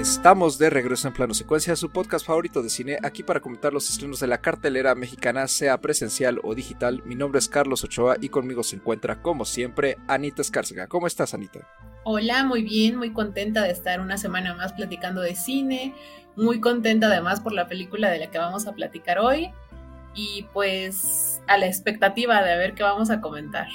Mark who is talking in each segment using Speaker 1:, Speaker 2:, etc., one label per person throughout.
Speaker 1: Estamos de regreso en Plano Secuencia, su podcast favorito de cine, aquí para comentar los estrenos de la cartelera mexicana, sea presencial o digital. Mi nombre es Carlos Ochoa y conmigo se encuentra, como siempre, Anita Escárcega. ¿Cómo estás, Anita?
Speaker 2: Hola, muy bien, muy contenta de estar una semana más platicando de cine, muy contenta además por la película de la que vamos a platicar hoy y pues a la expectativa de ver qué vamos a comentar.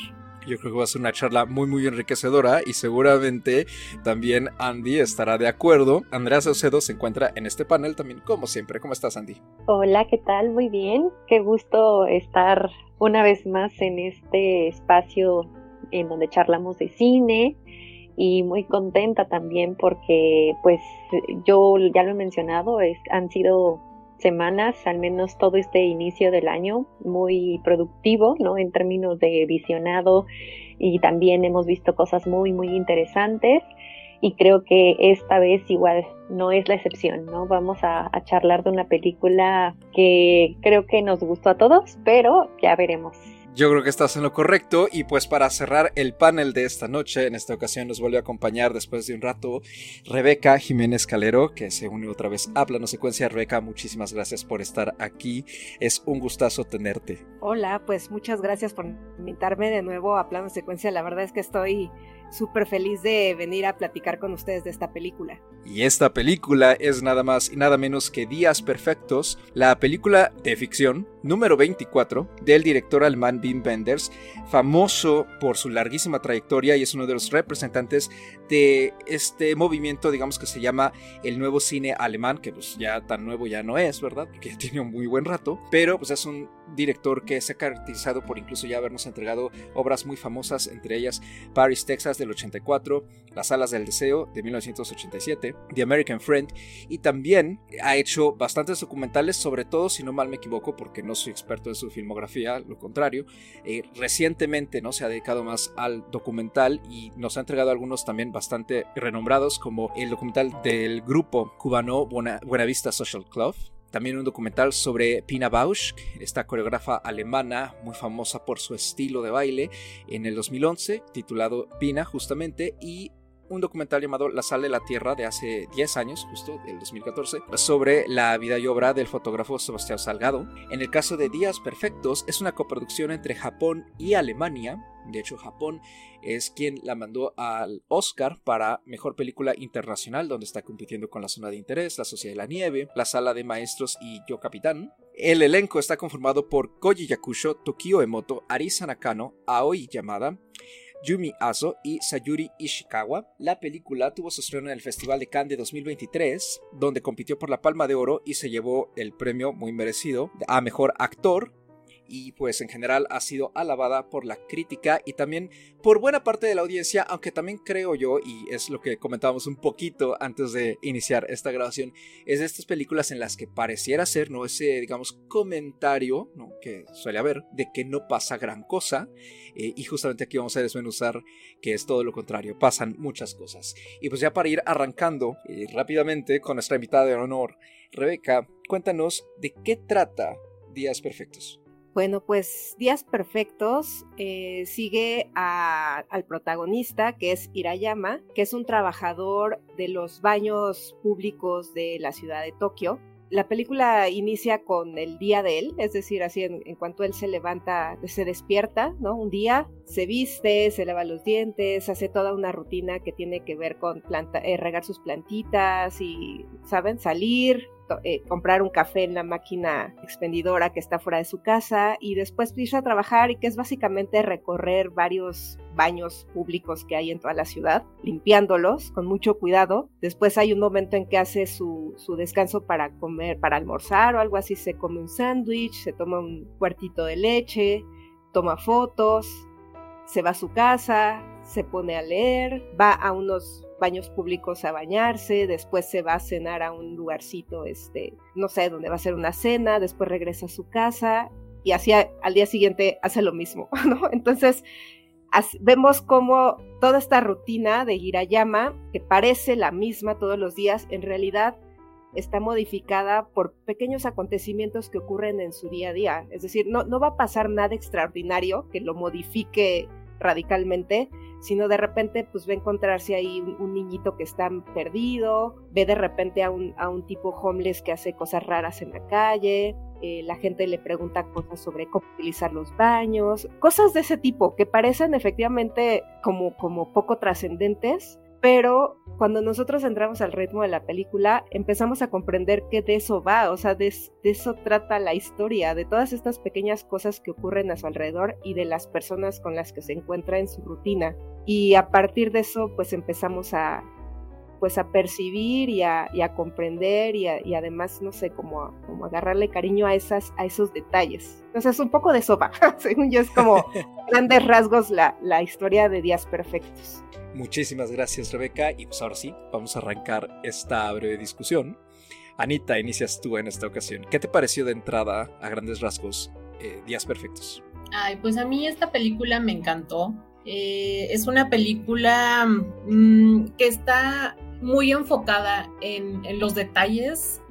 Speaker 1: Yo creo que va a ser una charla muy muy enriquecedora y seguramente también Andy estará de acuerdo. Andrea Saucedo se encuentra en este panel también como siempre. ¿Cómo estás Andy?
Speaker 3: Hola, ¿qué tal? Muy bien. Qué gusto estar una vez más en este espacio en donde charlamos de cine y muy contenta también porque pues yo ya lo he mencionado, es, han sido semanas, al menos todo este inicio del año, muy productivo, ¿no? En términos de visionado y también hemos visto cosas muy, muy interesantes y creo que esta vez igual no es la excepción, ¿no? Vamos a, charlar de una película que creo que nos gustó a todos, pero ya veremos.
Speaker 1: Yo creo que estás en lo correcto y pues para cerrar el panel de esta noche, en esta ocasión nos vuelve a acompañar después de un rato Rebeca Jiménez Calero, que se une otra vez a Plano Secuencia. Rebeca, muchísimas gracias por estar aquí. Es un gustazo tenerte.
Speaker 4: Hola, pues muchas gracias por invitarme de nuevo a Plano Secuencia. La verdad es que estoy súper feliz de venir a platicar con ustedes de esta película.
Speaker 1: Y esta película es nada más y nada menos que Días Perfectos, la película de ficción número 24 del director alemán Wim Wenders, famoso por su larguísima trayectoria y es uno de los representantes de este movimiento, digamos que se llama el nuevo cine alemán, que pues ya tan nuevo ya no es, ¿verdad? Porque ya tiene un muy buen rato, pero pues es un director que se ha caracterizado por incluso ya habernos entregado obras muy famosas, entre ellas Paris, Texas del 84, Las Alas del Deseo de 1987, The American Friend, y también ha hecho bastantes documentales, sobre todo, si no mal me equivoco, porque no soy experto en su filmografía, lo contrario, eh, recientemente ¿no? se ha dedicado más al documental y nos ha entregado algunos también bastante renombrados, como el documental del grupo cubano Buenavista Social Club, también un documental sobre Pina Bausch, esta coreógrafa alemana muy famosa por su estilo de baile, en el 2011, titulado Pina justamente, y un documental llamado La sal de la tierra de hace 10 años, justo del 2014, sobre la vida y obra del fotógrafo Sebastián Salgado. En el caso de Días Perfectos, es una coproducción entre Japón y Alemania. De hecho, Japón es quien la mandó al Oscar para Mejor Película Internacional, donde está compitiendo con La Zona de Interés, La Sociedad de la Nieve, La Sala de Maestros y Yo Capitán. El elenco está conformado por Koji Yakusho, Tokio Emoto, Arisa Nakano, Aoi Yamada, Yumi Aso y Sayuri Ishikawa. La película tuvo su estreno en el Festival de Cannes de 2023, donde compitió por la Palma de Oro y se llevó el premio muy merecido a Mejor Actor y pues en general ha sido alabada por la crítica y también por buena parte de la audiencia, aunque también creo yo, y es lo que comentábamos un poquito antes de iniciar esta grabación, es de estas películas en las que pareciera ser, ¿no? Ese, digamos, comentario, ¿no? Que suele haber, de que no pasa gran cosa, eh, y justamente aquí vamos a desmenuzar que es todo lo contrario, pasan muchas cosas. Y pues ya para ir arrancando eh, rápidamente con nuestra invitada de honor, Rebeca, cuéntanos de qué trata Días Perfectos.
Speaker 4: Bueno, pues Días Perfectos eh, sigue al protagonista, que es Irayama, que es un trabajador de los baños públicos de la ciudad de Tokio. La película inicia con el día de él, es decir, así en, cuanto él se levanta, se despierta, ¿no? Un día, se viste, se lava los dientes, hace toda una rutina que tiene que ver con eh, regar sus plantitas y, ¿saben? Salir, eh, comprar un café en la máquina expendidora que está fuera de su casa y después irse a trabajar y que es básicamente recorrer varios baños públicos que hay en toda la ciudad, limpiándolos con mucho cuidado. Después hay un momento en que hace su, su descanso para comer, para almorzar o algo así, se come un sándwich, se toma un cuartito de leche, toma fotos, se va a su casa, se pone a leer, va a unos baños públicos a bañarse, después se va a cenar a un lugarcito, este, no sé, donde va a ser una cena, después regresa a su casa y así al día siguiente hace lo mismo. Entonces, vemos como toda esta rutina de Hirayama, que parece la misma todos los días, en realidad está modificada por pequeños acontecimientos que ocurren en su día a día. Es decir, no, no va a pasar nada extraordinario que lo modifique radicalmente, sino de repente pues ve encontrarse ahí un, niñito que está perdido, ve de repente a un, a un tipo homeless que hace cosas raras en la calle, eh, la gente le pregunta cosas sobre cómo utilizar los baños, cosas de ese tipo que parecen efectivamente como, como poco trascendentes, pero cuando nosotros entramos al ritmo de la película, empezamos a comprender que de eso va, o sea, de, eso trata la historia, de todas estas pequeñas cosas que ocurren a su alrededor y de las personas con las que se encuentra en su rutina. Y a partir de eso, pues empezamos a, pues a percibir y a, comprender y, además, no sé, como, como agarrarle cariño a, esas, a esos detalles. Entonces, un poco de sopa, según yo, es como grandes rasgos la, la historia de Días Perfectos.
Speaker 1: Muchísimas gracias Rebeca y pues ahora sí, vamos a arrancar esta breve discusión. Anita, inicias tú en esta ocasión. ¿Qué te pareció de entrada a grandes rasgos eh, Días Perfectos?
Speaker 2: Ay, pues a mí esta película me encantó. Eh, es una película mm, que está muy enfocada en, los detalles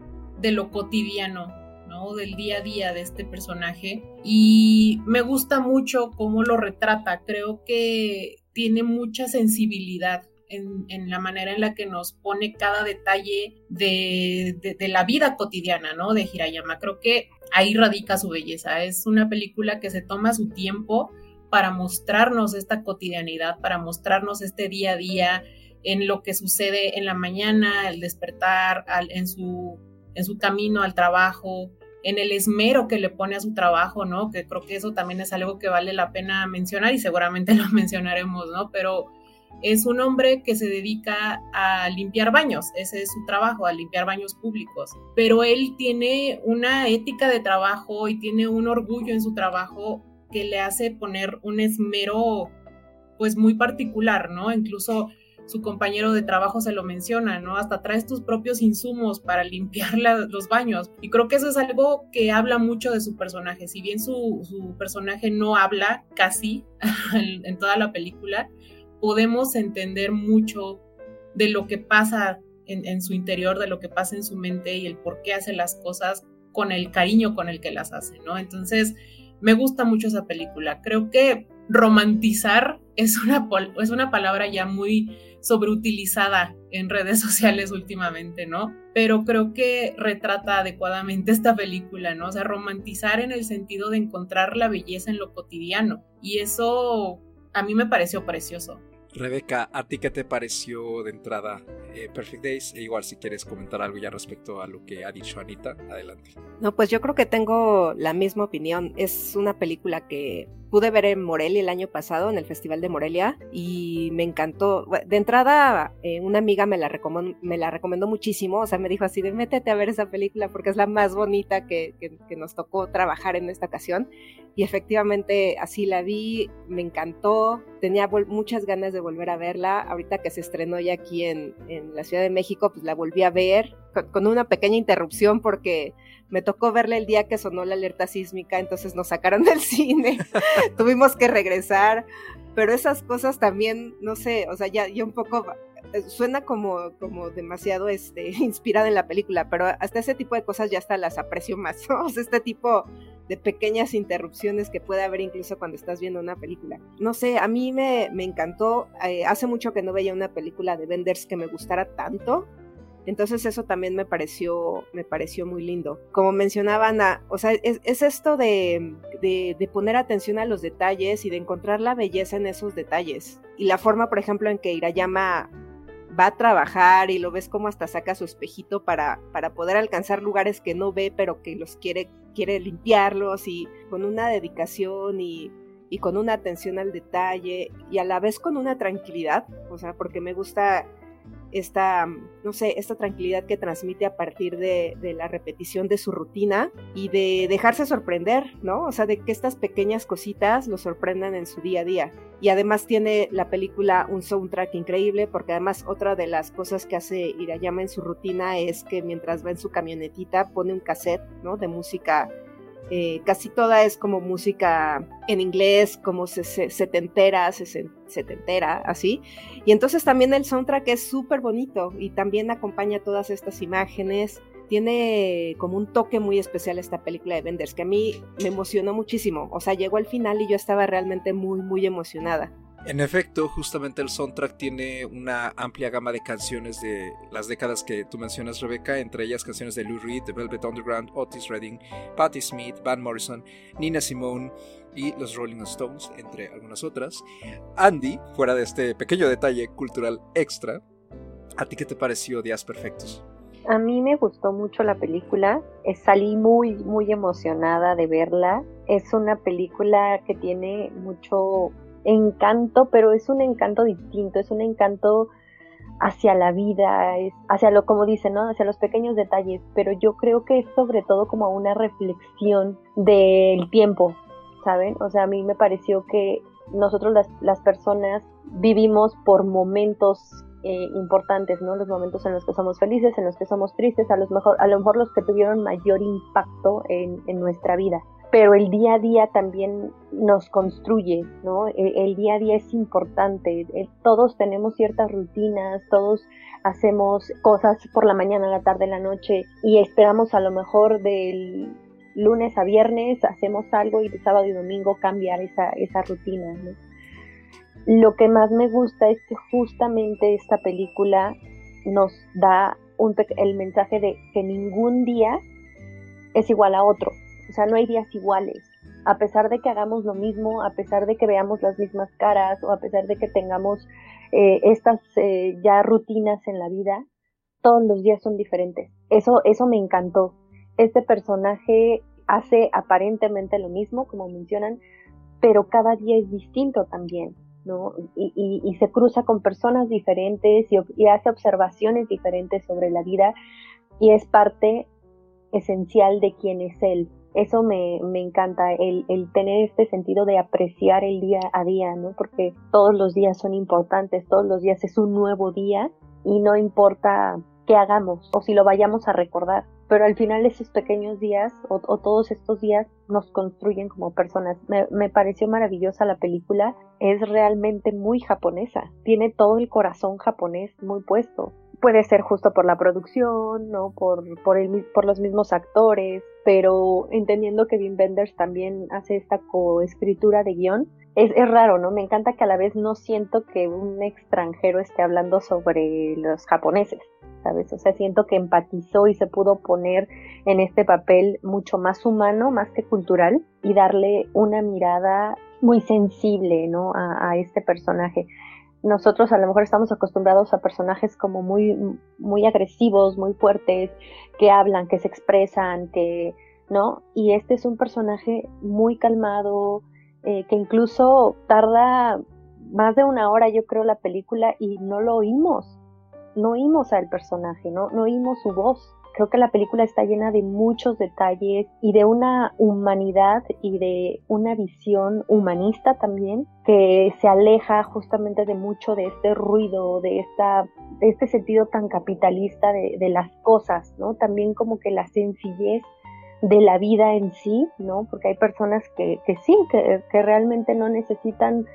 Speaker 2: de lo cotidiano, ¿no? Del día a día de este personaje. Y me gusta mucho cómo lo retrata. Creo que tiene mucha sensibilidad en, la manera en la que nos pone cada detalle de, la vida cotidiana, ¿no? De Hirayama. Creo que ahí radica su belleza. Es una película que se toma su tiempo para mostrarnos esta cotidianidad, para mostrarnos este día a día en lo que sucede en la mañana, el despertar, en, su, en su camino al trabajo, en el esmero que le pone a su trabajo, ¿no? Que creo que eso también es algo que vale la pena mencionar y seguramente lo mencionaremos, ¿no? Pero es un hombre que se dedica a limpiar baños, ese es su trabajo, a limpiar baños públicos, pero él tiene una ética de trabajo y tiene un orgullo en su trabajo que le hace poner un esmero pues muy particular, ¿no? Incluso su compañero de trabajo se lo menciona, ¿no? Hasta traes tus propios insumos para limpiar los baños. Y creo que eso es algo que habla mucho de su personaje. Si bien su, personaje no habla casi en, toda la película, podemos entender mucho de lo que pasa en, en, su interior, de lo que pasa en su mente y el por qué hace las cosas con el cariño con el que las hace, ¿no? Entonces, me gusta mucho esa película. Creo que romantizar es una, es una palabra ya muy sobreutilizada en redes sociales últimamente, ¿no? Pero creo que retrata adecuadamente esta película, ¿no? O sea, romantizar en el sentido de encontrar la belleza en lo cotidiano. Y eso a mí me pareció precioso.
Speaker 1: Rebeca, ¿a ti qué te pareció de entrada eh, Perfect Days? E igual si quieres comentar algo ya respecto a lo que ha dicho Anita, adelante.
Speaker 4: No, pues yo creo que tengo la misma opinión. Es una película que pude ver en Morelia el año pasado, en el Festival de Morelia, y me encantó. De entrada, eh, una amiga me la, recomendó, me la recomendó muchísimo, o sea, me dijo así de métete a ver esa película porque es la más bonita que, que nos tocó trabajar en esta ocasión. Y efectivamente así la vi, me encantó, tenía muchas ganas de volver a verla. Ahorita que se estrenó ya aquí en, en la Ciudad de México, pues la volví a ver con, una pequeña interrupción porque me tocó verla el día que sonó la alerta sísmica, entonces nos sacaron del cine, tuvimos que regresar, pero esas cosas también, no sé, o sea, ya, ya un poco eh, suena como, como demasiado este, inspirada en la película, pero hasta ese tipo de cosas ya hasta las aprecio más. O sea, este tipo de pequeñas interrupciones que puede haber incluso cuando estás viendo una película. No sé, a mí me, me encantó, eh, hace mucho que no veía una película de Benders que me gustara tanto, entonces eso también me pareció, me pareció muy lindo. Como mencionaba Ana, o sea, es, esto de, de, poner atención a los detalles y de encontrar la belleza en esos detalles. Y la forma, por ejemplo, en que Irayama va a trabajar y lo ves como hasta saca su espejito para, para poder alcanzar lugares que no ve, pero que los quiere, quiere limpiarlos y con una dedicación y, y con una atención al detalle y a la vez con una tranquilidad, o sea, porque me gusta esta, no sé, esta tranquilidad que transmite a partir de, la repetición de su rutina y de dejarse sorprender, ¿no? O sea, de que estas pequeñas cositas lo sorprendan en su día a día. Y además tiene la película un soundtrack increíble, porque además otra de las cosas que hace Irayama en su rutina es que mientras va en su camionetita pone un cassette, ¿no? De música eh, casi toda es como música en inglés, como se, se, setentera, se, setentera, así. Y entonces también el soundtrack es súper bonito y también acompaña todas estas imágenes. tiene como un toque muy especial esta película de Benders, que a mí me emocionó muchísimo. O sea, llegó al final y yo estaba realmente muy, muy emocionada.
Speaker 1: En efecto, justamente el soundtrack tiene una amplia gama de canciones de las décadas que tú mencionas, Rebecca, entre ellas canciones de Lou Reed, The Velvet Underground, Otis Redding, Patti Smith, Van Morrison, Nina Simone y los Rolling Stones, entre algunas otras. Andy, fuera de este pequeño detalle cultural extra, ¿a ti qué te pareció Días Perfectos?
Speaker 3: A mí me gustó mucho la película, eh, salí muy, muy emocionada de verla. Es una película que tiene mucho encanto, pero es un encanto distinto, es un encanto hacia la vida, es hacia lo como dicen, ¿no? Hacia los pequeños detalles, pero yo creo que es sobre todo como una reflexión del tiempo, ¿saben? O sea, a mí me pareció que nosotros las, las personas vivimos por momentos eh, importantes, ¿no? Los momentos en los que somos felices, en los que somos tristes, a, los mejor, a lo mejor los que tuvieron mayor impacto en, en nuestra vida pero el día a día también nos construye, ¿no? El, día a día es importante, eh, todos tenemos ciertas rutinas, todos hacemos cosas por la mañana, la tarde, la noche y esperamos a lo mejor del lunes a viernes hacemos algo y de sábado y domingo cambiar esa, esa rutina, ¿no? Lo que más me gusta es que justamente esta película nos da un, el mensaje de que ningún día es igual a otro, o sea, no hay días iguales. A pesar de que hagamos lo mismo, a pesar de que veamos las mismas caras o a pesar de que tengamos eh, estas eh, ya rutinas en la vida, todos los días son diferentes. Eso, eso me encantó. Este personaje hace aparentemente lo mismo, como mencionan, pero cada día es distinto también, ¿no? Y, se cruza con personas diferentes y, y, hace observaciones diferentes sobre la vida y es parte esencial de quién es él eso me, me encanta, el, el, tener este sentido de apreciar el día a día, ¿no? Porque todos los días son importantes, todos los días es un nuevo día y no importa qué hagamos o si lo vayamos a recordar. Pero al final esos pequeños días o, todos estos días nos construyen como personas. Me, me, pareció maravillosa la película. Es realmente muy japonesa. Tiene todo el corazón japonés muy puesto puede ser justo por la producción, ¿no? Por, por, el, por los mismos actores, pero entendiendo que Wim Wenders también hace esta coescritura de guion, es, es, raro, ¿no? Me encanta que a la vez no siento que un extranjero esté hablando sobre los japoneses, ¿sabes? O sea, siento que empatizó y se pudo poner en este papel mucho más humano, más que cultural, y darle una mirada muy sensible, ¿no? A, a este personaje nosotros a lo mejor estamos acostumbrados a personajes como muy, muy agresivos, muy fuertes, que hablan, que se expresan, que, ¿no? Y este es un personaje muy calmado, eh, que incluso tarda más de una hora, yo creo, la película y no lo oímos, no oímos al personaje, no, no oímos su voz. Creo que la película está llena de muchos detalles y de una humanidad y de una visión humanista también que se aleja justamente de mucho de este ruido, de, esta, de este sentido tan capitalista de, de las cosas, ¿no? También como que la sencillez de la vida en sí, ¿no? Porque hay personas que, que sí, que, que realmente no necesitan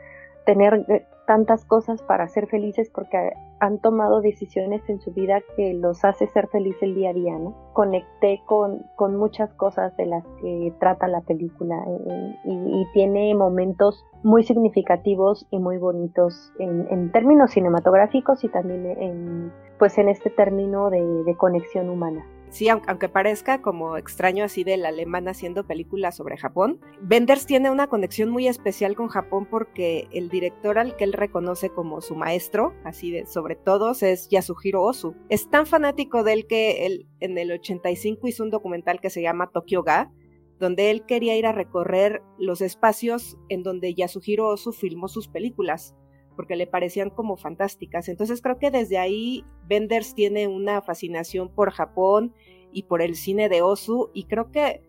Speaker 3: tener tantas cosas para ser felices porque han tomado decisiones en su vida que los hace ser felices el día a día, ¿no? Conecté con, con muchas cosas de las que trata la película eh, y, tiene momentos muy significativos y muy bonitos en, en, términos cinematográficos y también en, pues en este término de, de conexión humana.
Speaker 4: Sí, aunque parezca como extraño así del alemán haciendo películas sobre Japón, Benders tiene una conexión muy especial con Japón porque el director al que él reconoce como su maestro, así de sobre todos, es Yasuhiro Ozu. Es tan fanático de él que él en el 85 hizo un documental que se llama Tokyo Ga, donde él quería ir a recorrer los espacios en donde Yasuhiro Ozu filmó sus películas porque le parecían como fantásticas. Entonces creo que desde ahí Benders tiene una fascinación por Japón y por el cine de Osu y creo que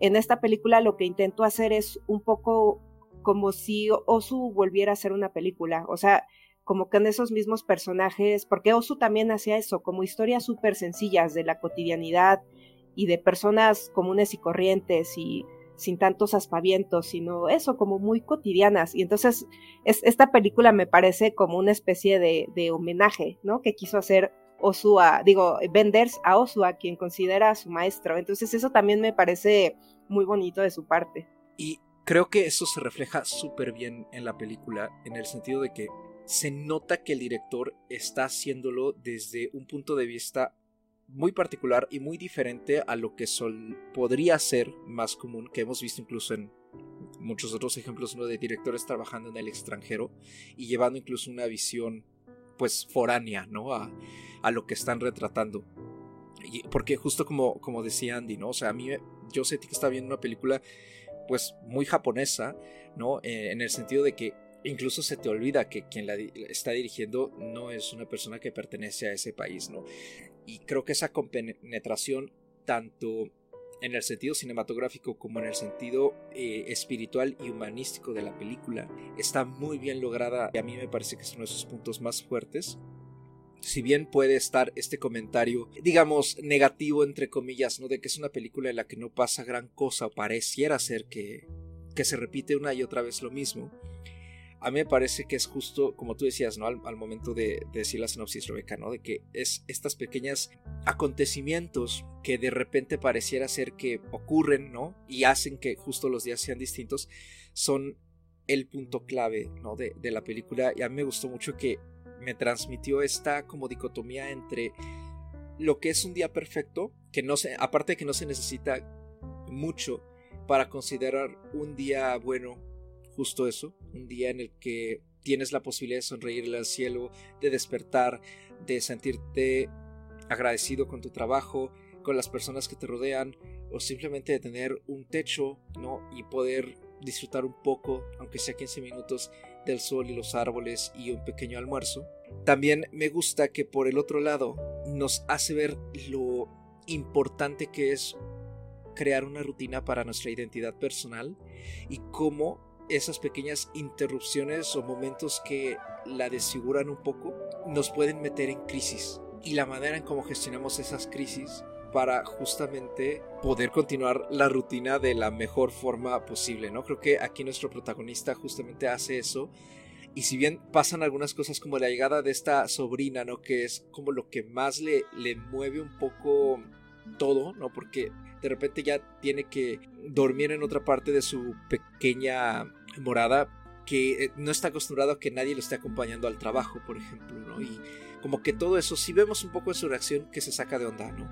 Speaker 4: en esta película lo que intento hacer es un poco como si Osu volviera a ser una película, o sea, como en esos mismos personajes, porque Osu también hacía eso, como historias súper sencillas de la cotidianidad y de personas comunes y corrientes y sin tantos aspavientos, sino eso, como muy cotidianas. Y entonces esta película me parece como una especie de, homenaje, ¿no? Que quiso hacer Osua, digo, Benders a Osua, quien considera a su maestro. Entonces eso también me parece muy bonito de su parte.
Speaker 1: Y creo que eso se refleja súper bien en la película, en el sentido de que se nota que el director está haciéndolo desde un punto de vista muy particular y muy diferente a lo que sol podría ser más común, que hemos visto incluso en muchos otros ejemplos ¿no? de directores trabajando en el extranjero y llevando incluso una visión pues foránea ¿no? a, a lo que están retratando. Y porque justo como, como decía Andy, ¿no? O sea, a mí yo sentí que estaba viendo una película pues muy japonesa, ¿no? Eh, en el sentido de que incluso se te olvida que quien la está dirigiendo no es una persona que pertenece a ese país, ¿no? Y creo que esa compenetración, tanto en el sentido cinematográfico como en el sentido eh, espiritual y humanístico de la película, está muy bien lograda y a mí me parece que es uno de sus puntos más fuertes. Si bien puede estar este comentario, digamos, negativo entre comillas, ¿no? De que es una película en la que no pasa gran cosa o pareciera ser que, que se repite una y otra vez lo mismo a mí me parece que es justo, como tú decías, ¿no? Al, momento de, decir la sinopsis, Rebeca, ¿no? De que es estas pequeñas acontecimientos que de repente pareciera ser que ocurren, ¿no? Y hacen que justo los días sean distintos, son el punto clave, ¿no? De, de la película. Y a mí me gustó mucho que me transmitió esta como dicotomía entre lo que es un día perfecto, que no se, aparte de que no se necesita mucho para considerar un día bueno justo eso, un día en el que tienes la posibilidad de sonreírle al cielo, de despertar, de sentirte agradecido con tu trabajo, con las personas que te rodean, o simplemente de tener un techo, ¿no? Y poder disfrutar un poco, aunque sea 15 minutos, del sol y los árboles y un pequeño almuerzo. También me gusta que por el otro lado nos hace ver lo importante que es crear una rutina para nuestra identidad personal y cómo esas pequeñas interrupciones o momentos que la desfiguran un poco nos pueden meter en crisis. Y la manera en cómo gestionamos esas crisis para justamente poder continuar la rutina de la mejor forma posible, ¿no? Creo que aquí nuestro protagonista justamente hace eso. Y si bien pasan algunas cosas como la llegada de esta sobrina, ¿no? Que es como lo que más le, le mueve un poco todo, ¿no? Porque de repente ya tiene que dormir en otra parte de su pequeña morada que eh, no está acostumbrado a que nadie lo esté acompañando al trabajo, por ejemplo, ¿no? Y como que todo eso, si vemos un poco de su reacción que se saca de onda, ¿no?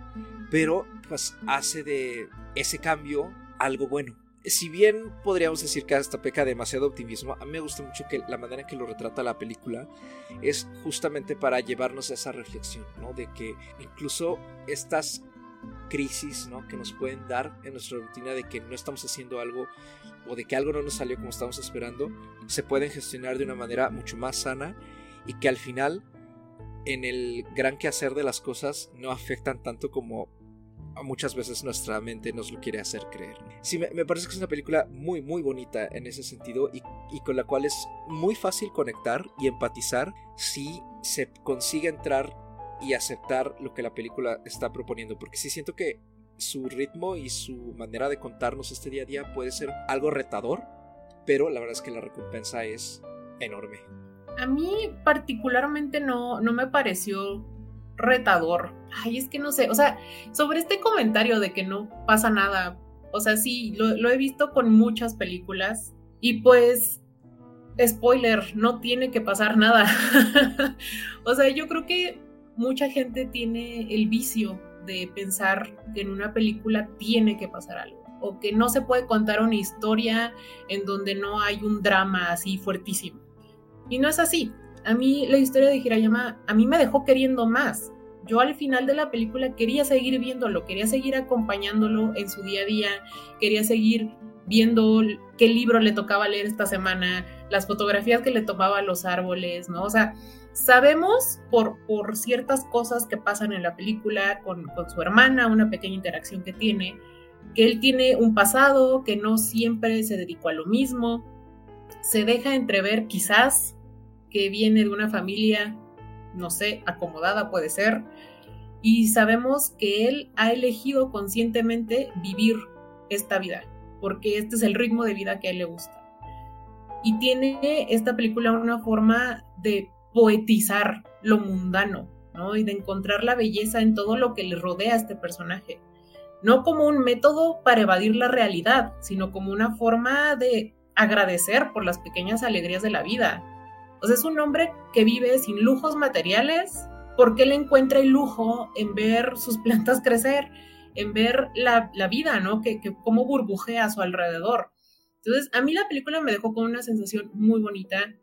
Speaker 1: Pero pues hace de ese cambio algo bueno. Si bien podríamos decir que hasta peca demasiado optimismo, a mí me gusta mucho que la manera en que lo retrata la película es justamente para llevarnos a esa reflexión, ¿no? De que incluso estas crisis ¿no? que nos pueden dar en nuestra rutina de que no estamos haciendo algo o de que algo no nos salió como estamos esperando, se pueden gestionar de una manera mucho más sana y que al final en el gran quehacer de las cosas no afectan tanto como muchas veces nuestra mente nos lo quiere hacer creer. Sí, me, parece que es una película muy, muy bonita en ese sentido y, y, con la cual es muy fácil conectar y empatizar si se consigue entrar y aceptar lo que la película está proponiendo, porque sí siento que su ritmo y su manera de contarnos este día a día puede ser algo retador, pero la verdad es que la recompensa es enorme.
Speaker 2: A mí particularmente no, no me pareció retador. Ay, es que no sé, o sea, sobre este comentario de que no pasa nada, o sea, sí, lo, lo he visto con muchas películas y pues spoiler, no tiene que pasar nada. o sea, yo creo que mucha gente tiene el vicio de pensar que en una película tiene que pasar algo o que no se puede contar una historia en donde no hay un drama así fuertísimo. Y no es así. A mí la historia de Hirayama a mí me dejó queriendo más. Yo al final de la película quería seguir viéndolo, quería seguir acompañándolo en su día a día, quería seguir viendo qué libro le tocaba leer esta semana, las fotografías que le tomaba a los árboles, ¿no? O sea, Sabemos por, por ciertas cosas que pasan en la película con, con su hermana, una pequeña interacción que tiene, que él tiene un pasado, que no siempre se dedicó a lo mismo, se deja entrever quizás que viene de una familia, no sé, acomodada puede ser, y sabemos que él ha elegido conscientemente vivir esta vida, porque este es el ritmo de vida que a él le gusta. Y tiene esta película una forma de poetizar lo mundano, ¿no? Y de encontrar la belleza en todo lo que le rodea a este personaje. No como un método para evadir la realidad, sino como una forma de agradecer por las pequeñas alegrías de la vida. O sea, es un hombre que vive sin lujos materiales, porque él encuentra el lujo en ver sus plantas crecer, en ver la, vida, ¿no? Que, que cómo burbujea a su alrededor. Entonces, a mí la película me dejó con una sensación muy bonita.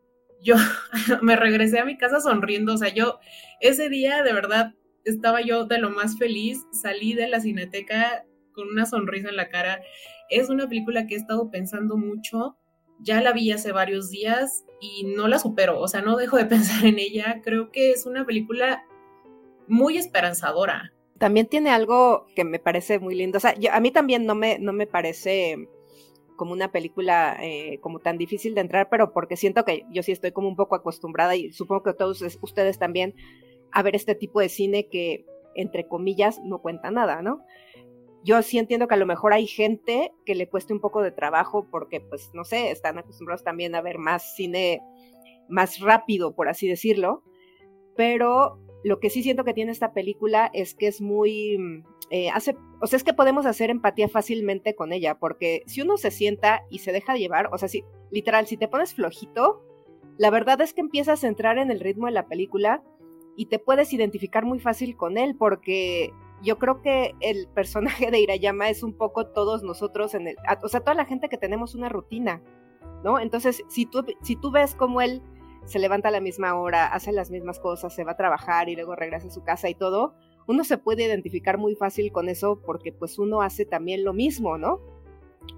Speaker 2: Yo me regresé a mi casa sonriendo, o sea, yo ese día de verdad estaba yo de lo más feliz, salí de la cineteca con una sonrisa en la cara. Es una película que he estado pensando mucho, ya la vi hace varios días y no la supero, o sea, no dejo de pensar en ella. Creo que es una película muy esperanzadora.
Speaker 4: También tiene algo que me parece muy lindo, o sea, a mí también no me, no me parece como una película eh, como tan difícil de entrar, pero porque siento que yo sí estoy como un poco acostumbrada y supongo que todos ustedes también a ver este tipo de cine que, entre comillas, no cuenta nada, ¿no? Yo sí entiendo que a lo mejor hay gente que le cueste un poco de trabajo porque, pues, no sé, están acostumbrados también a ver más cine más rápido, por así decirlo, pero lo que sí siento que tiene esta película es que es muy, eh, hace, o sea, es que podemos hacer empatía fácilmente con ella, porque si uno se sienta y se deja llevar, o sea, si, literal, si te pones flojito, la verdad es que empiezas a entrar en el ritmo de la película y te puedes identificar muy fácil con él, porque yo creo que el personaje de Irayama es un poco todos nosotros, en el, o sea, toda la gente que tenemos una rutina, ¿no? Entonces, si tú, si tú ves cómo él se levanta a la misma hora, hace las mismas cosas, se va a trabajar y luego regresa a su casa y todo, uno se puede identificar muy fácil con eso porque pues uno hace también lo mismo, ¿no?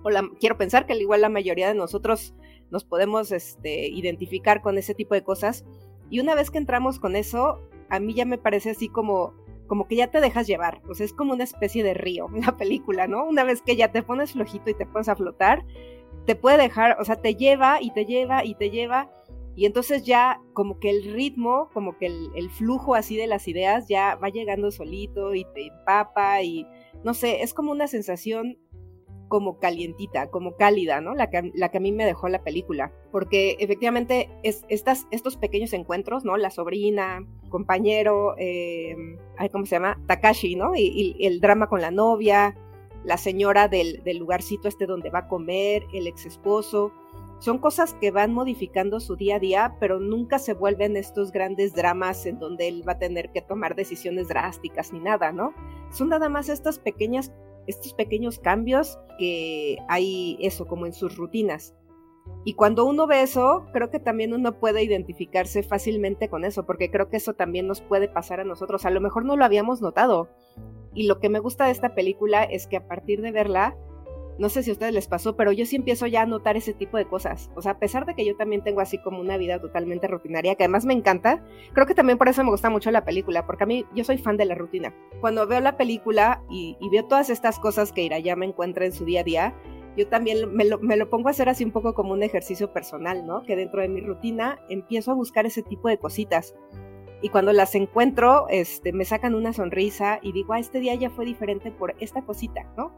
Speaker 4: O quiero pensar que al igual la mayoría de nosotros nos podemos este, identificar con ese tipo de cosas y una vez que entramos con eso, a mí ya me parece así como como que ya te dejas llevar, o sea, es como una especie de río la película, ¿no? Una vez que ya te pones flojito y te pones a flotar, te puede dejar, o sea, te lleva y te lleva y te lleva y entonces ya como que el ritmo, como que el, flujo así de las ideas ya va llegando solito y te empapa y no sé, es como una sensación como calientita, como cálida, ¿no? La que, la que a mí me dejó la película. Porque efectivamente es, estas, estos pequeños encuentros, ¿no? La sobrina, compañero, eh, ¿cómo se llama? Takashi, ¿no? Y, y, el drama con la novia, la señora del, del lugarcito este donde va a comer, el ex esposo son cosas que van modificando su día a día, pero nunca se vuelven estos grandes dramas en donde él va a tener que tomar decisiones drásticas ni nada, ¿no? Son nada más estas pequeñas, estos pequeños cambios que hay eso como en sus rutinas. Y cuando uno ve eso, creo que también uno puede identificarse fácilmente con eso, porque creo que eso también nos puede pasar a nosotros. A lo mejor no lo habíamos notado. Y lo que me gusta de esta película es que a partir de verla, no sé si a ustedes les pasó, pero yo sí empiezo ya a notar ese tipo de cosas. O sea, a pesar de que yo también tengo así como una vida totalmente rutinaria, que además me encanta, creo que también por eso me gusta mucho la película, porque a mí yo soy fan de la rutina. Cuando veo la película y, veo todas estas cosas que me encuentra en su día a día, yo también me lo, me lo, pongo a hacer así un poco como un ejercicio personal, ¿no? Que dentro de mi rutina empiezo a buscar ese tipo de cositas. Y cuando las encuentro, este, me sacan una sonrisa y digo, ah, este día ya fue diferente por esta cosita, ¿no?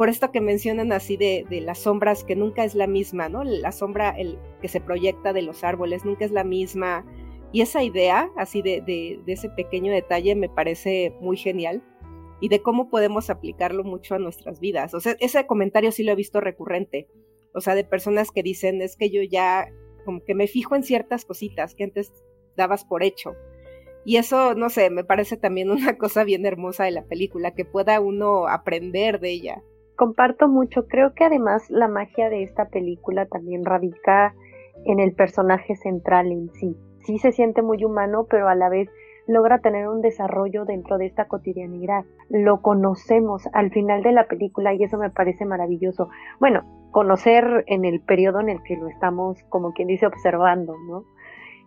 Speaker 4: Por esto que mencionan así de, las sombras, que nunca es la misma, ¿no? La sombra el, que se proyecta de los árboles nunca es la misma. Y esa idea, así de, de, ese pequeño detalle, me parece muy genial y de cómo podemos aplicarlo mucho a nuestras vidas. O sea, ese comentario sí lo he visto recurrente. O sea, de personas que dicen, es que yo ya como que me fijo en ciertas cositas que antes dabas por hecho. Y eso, no sé, me parece también una cosa bien hermosa de la película, que pueda uno aprender de ella
Speaker 3: comparto mucho. Creo que además la magia de esta película también radica en el personaje central en sí. Sí se siente muy humano, pero a la vez logra tener un desarrollo dentro de esta cotidianidad. Lo conocemos al final de la película y eso me parece maravilloso. Bueno, conocer en el periodo en el que lo estamos, como quien dice, observando, ¿no?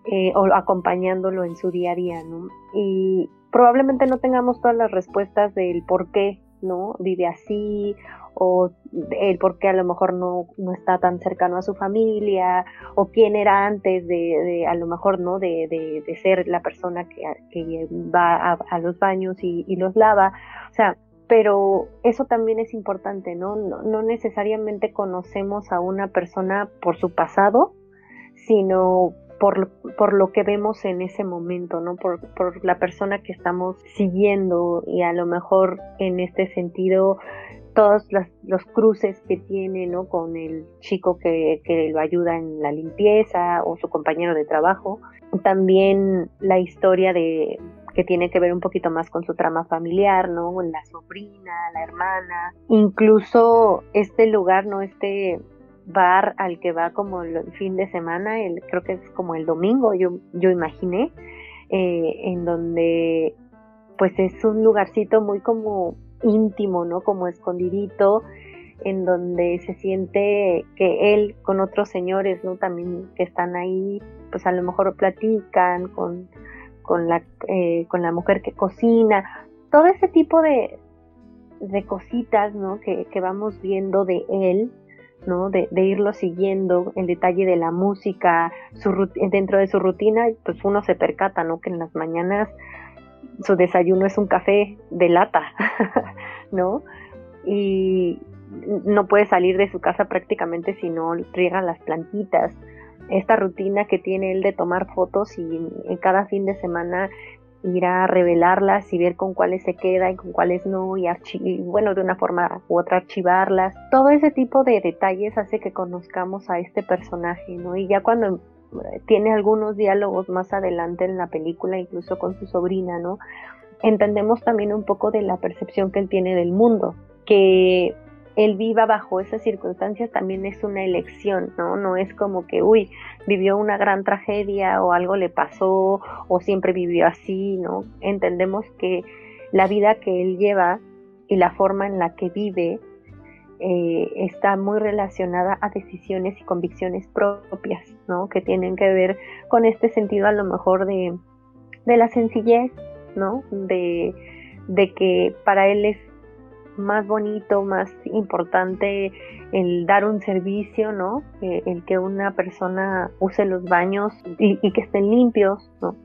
Speaker 3: Eh, o acompañándolo en su día a día, ¿no? Y probablemente no tengamos todas las respuestas del por qué, ¿no? Vive así o el por qué a lo mejor no, no, está tan cercano a su familia, o quién era antes de, a lo mejor, ¿no? De, de, ser la persona que, que va a, los baños y, los lava. O sea, pero eso también es importante, ¿no? ¿no? No necesariamente conocemos a una persona por su pasado, sino por, por lo que vemos en ese momento, ¿no? Por, por la persona que estamos siguiendo y a lo mejor en este sentido todos los cruces que tiene ¿no? con el chico que, que, lo ayuda en la limpieza o su compañero de trabajo. También la historia de que tiene que ver un poquito más con su trama familiar, ¿no? La sobrina, la hermana, incluso este lugar, ¿no? Este bar al que va como el fin de semana, el, creo que es como el domingo, yo, yo imaginé, eh, en donde pues es un lugarcito muy como íntimo, ¿no? Como escondidito, en donde se siente que él con otros señores, ¿no? También que están ahí, pues a lo mejor platican con, con, la, eh, con la mujer que cocina, todo ese tipo de, de cositas, ¿no? Que, que vamos viendo de él, ¿no? De, de, irlo siguiendo, el detalle de la música, su, dentro de su rutina, pues uno se percata, ¿no? Que en las mañanas su desayuno es un café de lata, ¿no? Y no puede salir de su casa prácticamente si no riega las plantitas. Esta rutina que tiene él de tomar fotos y en cada fin de semana ir a revelarlas y ver con cuáles se queda y con cuáles no y, y bueno de una forma u otra archivarlas todo ese tipo de detalles hace que conozcamos a este personaje no y ya cuando tiene algunos diálogos más adelante en la película, incluso con su sobrina, ¿no? Entendemos también un poco de la percepción que él tiene del mundo, que él viva bajo esas circunstancias también es una elección, ¿no? No es como que, uy, vivió una gran tragedia o algo le pasó o siempre vivió así, ¿no? Entendemos que la vida que él lleva y la forma en la que vive eh, está muy relacionada a decisiones y convicciones propias, ¿no? Que tienen que ver con este sentido a lo mejor de, de la sencillez, ¿no? De, de que para él es más bonito, más importante el dar un servicio, ¿no? El que una persona use los baños y, y, que estén limpios, ¿no?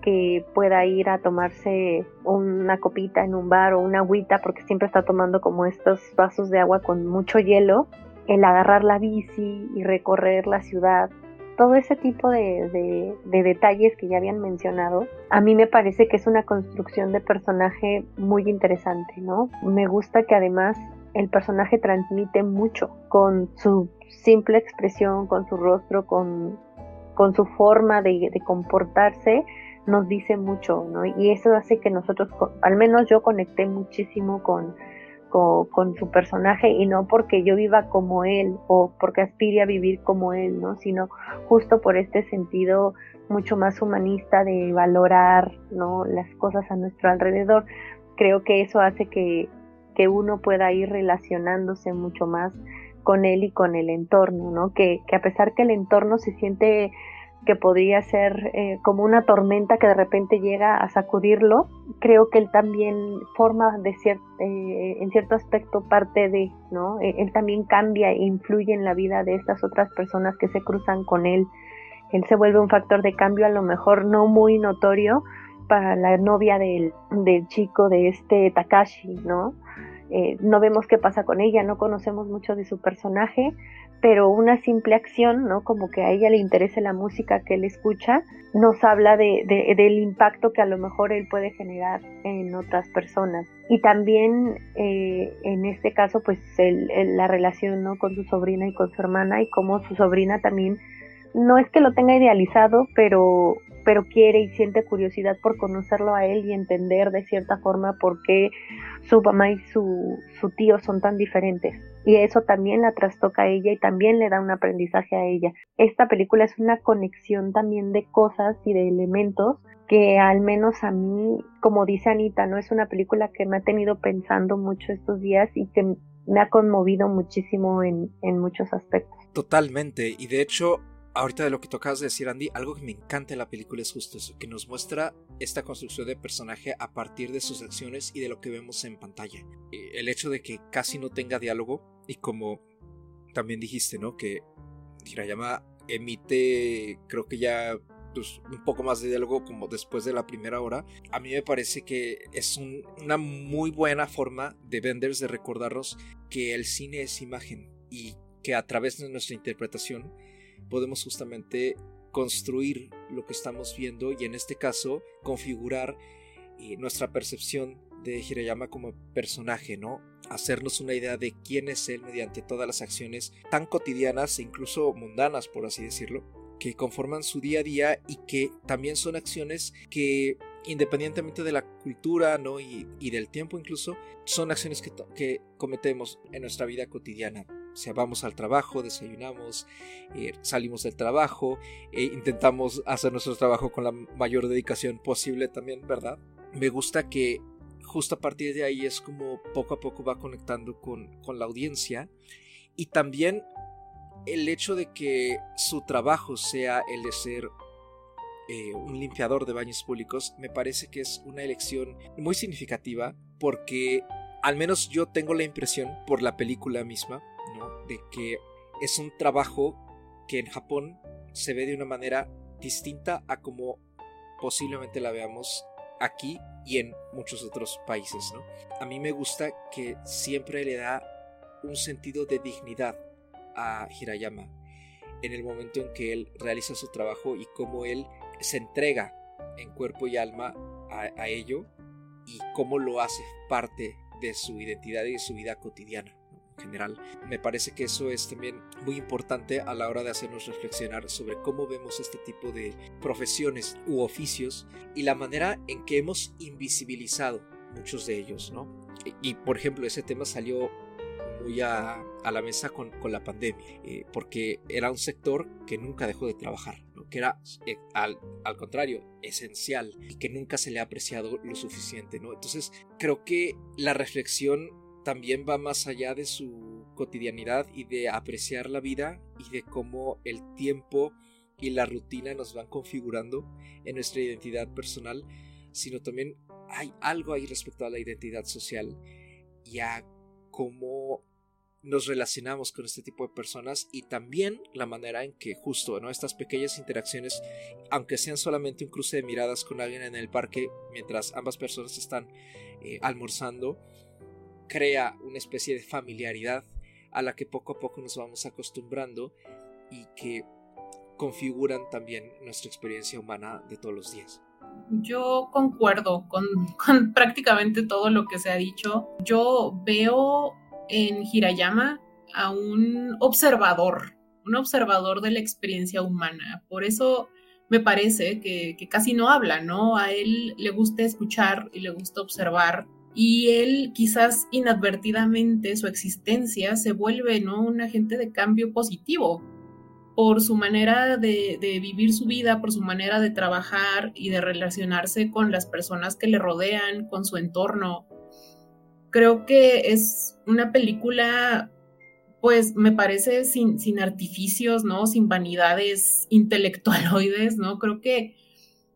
Speaker 3: Que pueda ir a tomarse una copita en un bar o una agüita porque siempre está tomando como estos vasos de agua con mucho hielo, el agarrar la bici y recorrer la ciudad, todo ese tipo de, de, detalles que ya habían mencionado, a mí me parece que es una construcción de personaje muy interesante, ¿no? Me gusta que además el personaje transmite mucho con su simple expresión, con su rostro, con, con su forma de comportarse, nos dice mucho, ¿no? Y eso hace que nosotros, al menos yo conecté muchísimo con, con, su personaje y no porque yo viva como él o porque aspire a vivir como él, ¿no? Sino justo por este sentido mucho más humanista de valorar, ¿no? Las cosas a nuestro alrededor. Creo que eso hace que, que uno pueda ir relacionándose mucho más con él y con el entorno, ¿no? Que, que a pesar que el entorno se siente que podría ser eh, como una tormenta que de repente llega a sacudirlo, creo que él también forma de eh, en cierto aspecto parte de, ¿no? E, él también cambia e influye en la vida de estas otras personas que se cruzan con él. Él se vuelve un factor de cambio a lo mejor no muy notorio para la novia del, del chico de este Takashi, ¿no? Eh, no vemos qué pasa con ella, no conocemos mucho de su personaje, pero una simple acción, ¿no? Como que a ella le interese la música que él escucha, nos habla de, del impacto que a lo mejor él puede generar en otras personas. Y también eh, en este caso, pues la relación, ¿no? Con su sobrina y con su hermana y cómo su sobrina también, no es que lo tenga idealizado, pero quiere y siente curiosidad por conocerlo a él y entender de cierta forma por qué su mamá y su tío son tan diferentes. Y eso también la trastoca a ella y también le da un aprendizaje a ella. Esta película es una conexión también de cosas y de elementos que al menos a mí, como dice Anita, no es una película que me ha tenido pensando mucho estos días y que me ha conmovido muchísimo en, en muchos aspectos.
Speaker 1: Totalmente, y de hecho ahorita de lo que tocas de decir, Andy, algo que me encanta en la película es justo eso, que nos muestra esta construcción de personaje a partir de sus acciones y de lo que vemos en pantalla. El hecho de que casi no tenga diálogo y como también dijiste, ¿no? Que Hirayama emite, creo que ya pues, un poco más de diálogo como después de la primera hora, a mí me parece que es una muy buena forma de Benders de recordarnos que el cine es imagen y que a través de nuestra interpretación podemos justamente construir lo que estamos viendo y en este caso configurar eh, nuestra percepción de Hirayama como personaje, ¿no? Hacernos una idea de quién es él mediante todas las acciones tan cotidianas e incluso mundanas, por así decirlo, que conforman su día a día y que también son acciones que independientemente de la cultura ¿no? y, del tiempo incluso, son acciones que, que, cometemos en nuestra vida cotidiana. O sea, vamos al trabajo, desayunamos, eh, salimos del trabajo, e intentamos hacer nuestro trabajo con la mayor dedicación posible también, ¿verdad? Me gusta que justo a partir de ahí es como poco a poco va conectando con, con la audiencia. Y también el hecho de que su trabajo sea el de ser eh, un limpiador de baños públicos me parece que es una elección muy significativa porque al menos yo tengo la impresión por la película misma de que es un trabajo que en Japón se ve de una manera distinta a como posiblemente la veamos aquí y en muchos otros países. A mí me gusta que siempre le da un sentido de dignidad a Hirayama en el momento en que él realiza su trabajo y cómo él se entrega en cuerpo y alma a, ello y cómo lo hace parte de su identidad y de su vida cotidiana general. Me parece que eso es también muy importante a la hora de hacernos reflexionar sobre cómo vemos este tipo de profesiones u oficios y la manera en que hemos invisibilizado muchos de ellos, ¿no? Y, por ejemplo, ese tema salió muy a, la mesa con, la pandemia, eh, porque era un sector que nunca dejó de trabajar, que era eh, al, contrario esencial y que nunca se le ha apreciado lo suficiente. ¿no? Entonces creo que la reflexión también va más allá de su cotidianidad y de apreciar la vida y de cómo el tiempo y la rutina nos van configurando en nuestra identidad personal, sino también hay algo ahí respecto a la identidad social y a cómo nos relacionamos con este tipo de personas y también la manera en que justo ¿no? estas pequeñas interacciones, aunque sean solamente un cruce de miradas con alguien en el parque mientras ambas personas están eh, almorzando, crea una especie de familiaridad a la que poco a poco nos vamos acostumbrando y que configuran también nuestra experiencia humana de todos los días.
Speaker 2: Yo concuerdo con, prácticamente todo lo que se ha dicho. Yo veo en Hirayama a un observador, un observador de la experiencia humana. Por eso me parece que, casi no habla, ¿no? A él le gusta escuchar y le gusta observar. Y él quizás inadvertidamente su existencia se vuelve, ¿no? Un agente de cambio positivo por su manera de, vivir su vida, por su manera de trabajar y de relacionarse con las personas que le rodean, con su entorno creo que es una película, pues me parece sin, sin artificios, ¿no? Sin vanidades intelectualoides, ¿no? Creo que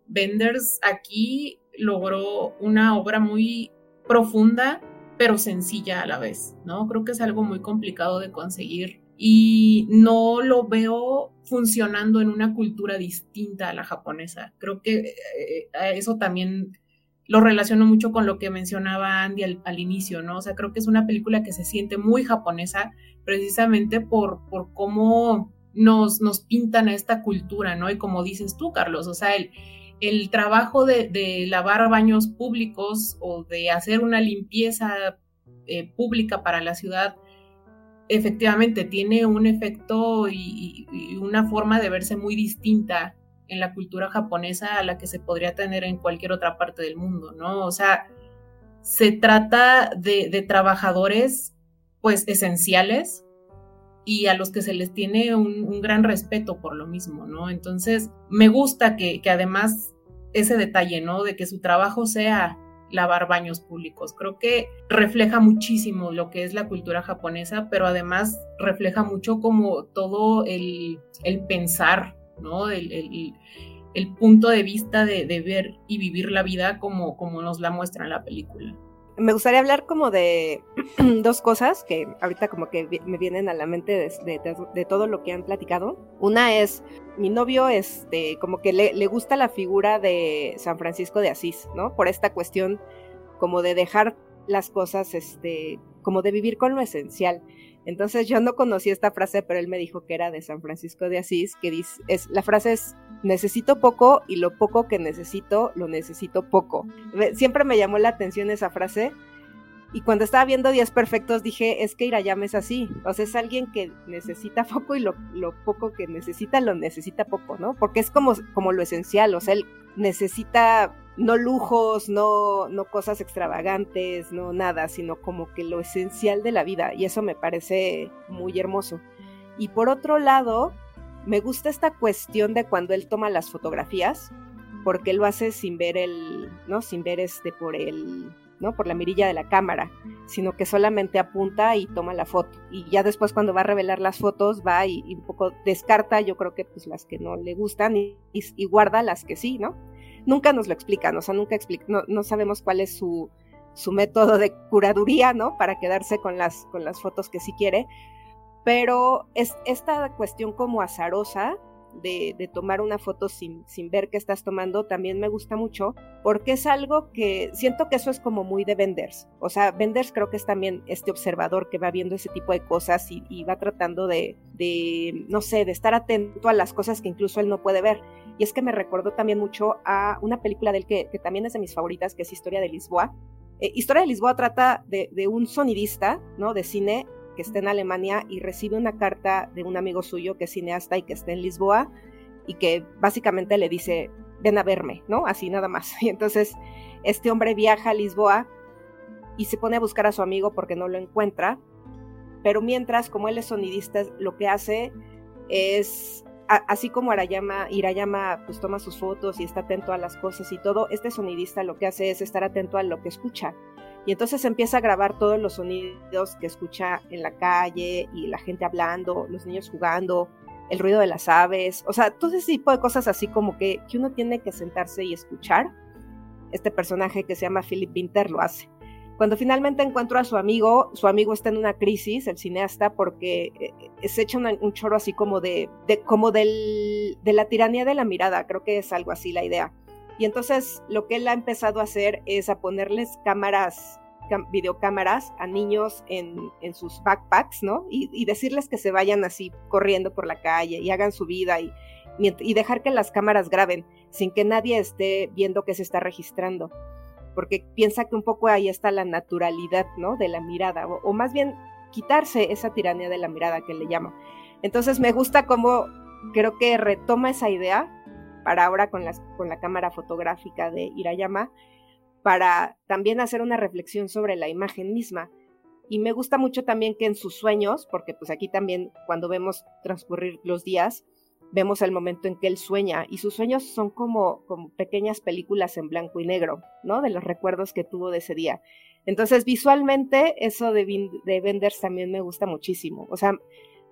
Speaker 2: Benders aquí logró una obra muy profunda, pero sencilla a la vez, ¿no? Creo que es algo muy complicado de conseguir y no lo veo funcionando en una cultura distinta a la japonesa. Creo que eh, eso también lo relaciono mucho con lo que mencionaba Andy al, inicio, ¿no? O sea, creo que es una película que se siente muy japonesa precisamente por, por cómo nos, nos pintan a esta cultura, ¿no? Y como dices tú, Carlos, o sea, el, el trabajo de, lavar baños públicos o de hacer una limpieza eh, pública para la ciudad, efectivamente tiene un efecto y, una forma de verse muy distinta en la cultura japonesa a la que se podría tener en cualquier otra parte del mundo, ¿no? O sea, se trata de, trabajadores pues esenciales y a los que se les tiene un, gran respeto por lo mismo, ¿no? Entonces, me gusta que además ese detalle, ¿no? De que su trabajo sea lavar baños públicos. Creo que refleja muchísimo lo que es la cultura japonesa, pero además refleja mucho como todo el, el pensar ¿no? El, punto de vista de, ver y vivir la vida como, como nos la muestra en la película.
Speaker 4: Me gustaría hablar como de dos cosas que ahorita como que me vienen a la mente de, todo lo que han platicado. Una es, mi novio, este, como que le, le gusta la figura de San Francisco de Asís, ¿no? Por esta cuestión como de dejar las cosas, este, como de vivir con lo esencial. Entonces yo no conocí esta frase, pero él me dijo que era de San Francisco de Asís, que dice, es, la frase es, necesito poco y lo poco que necesito, lo necesito poco. Siempre me llamó la atención esa frase. Y cuando estaba viendo Días Perfectos dije, es que Irayama es así. O sea, es alguien que necesita poco y lo, lo, poco que necesita lo necesita poco, ¿no? Porque es como, como lo esencial. O sea, él necesita no lujos, no, no cosas extravagantes, no nada, sino como que lo esencial de la vida. Y eso me parece muy hermoso. Y por otro lado, me gusta esta cuestión de cuando él toma las fotografías, porque él lo hace sin ver el, ¿no? Sin ver este por el, ¿no? Por la mirilla de la cámara, sino que solamente apunta y toma la foto. Y ya después cuando va a revelar las fotos, va y, un poco descarta, yo creo que pues las que no le gustan y, y guarda las que sí, ¿no? Nunca nos lo explican, o sea, nunca explica, no, sabemos cuál es su, su, método de curaduría, ¿no? Para quedarse con las, con las fotos que sí quiere, pero es esta cuestión como azarosa de, tomar una foto sin, sin ver qué estás tomando también me gusta mucho porque es algo que siento que eso es como muy de venders. O sea, venders creo que es también este observador que va viendo ese tipo de cosas y, y va tratando de, de, no sé, de estar atento a las cosas que incluso él no puede ver. Y es que me recordó también mucho a una película del que, que también es de mis favoritas, que es Historia de Lisboa. Eh, Historia de Lisboa trata de, de, un sonidista, ¿no? De cine que está en Alemania y recibe una carta de un amigo suyo que es cineasta y que está en Lisboa y que básicamente le dice, ven a verme, ¿no? Así nada más. Y entonces este hombre viaja a Lisboa y se pone a buscar a su amigo porque no lo encuentra. Pero mientras, como él es sonidista, lo que hace es así como Arayama, Irayama pues toma sus fotos y está atento a las cosas y todo, este sonidista lo que hace es estar atento a lo que escucha. Y entonces empieza a grabar todos los sonidos que escucha en la calle y la gente hablando, los niños jugando, el ruido de las aves, o sea, todo ese tipo de cosas así como que, que uno tiene que sentarse y escuchar. Este personaje que se llama Philip Winter lo hace. Cuando finalmente encuentro a su amigo, su amigo está en una crisis, el cineasta, porque eh, se echa un choro así como de, de como del, de la tiranía de la mirada, creo que es algo así la idea. Y entonces lo que él ha empezado a hacer es a ponerles cámaras, videocámaras a niños en, en sus backpacks, ¿no? Y, decirles que se vayan así corriendo por la calle y hagan su vida y, y dejar que las cámaras graben sin que nadie esté viendo que se está registrando porque piensa que un poco ahí está la naturalidad, ¿no? De la mirada, o, más bien quitarse esa tiranía de la mirada que le llama. Entonces me gusta cómo creo que retoma esa idea para ahora con, las, con la cámara fotográfica de Irayama, para también hacer una reflexión sobre la imagen misma. Y me gusta mucho también que en sus sueños, porque pues aquí también cuando vemos transcurrir los días, vemos el momento en que él sueña y sus sueños son como, como pequeñas películas en blanco y negro, ¿no? De los recuerdos que tuvo de ese día. Entonces, visualmente, eso de, de Benders también me gusta muchísimo. O sea,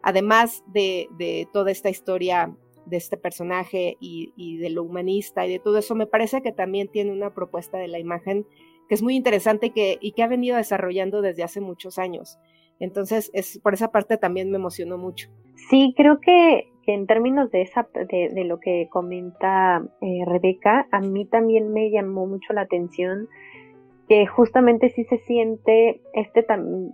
Speaker 4: además de, de toda esta historia de este personaje y, de lo humanista y de todo eso, me parece que también tiene una propuesta de la imagen que es muy interesante y que, y que ha venido desarrollando desde hace muchos años. Entonces, es, por esa parte también me emocionó mucho.
Speaker 3: Sí, creo que que en términos de, esa, de, lo que comenta eh, Rebeca, a mí también me llamó mucho la atención que justamente sí se siente este,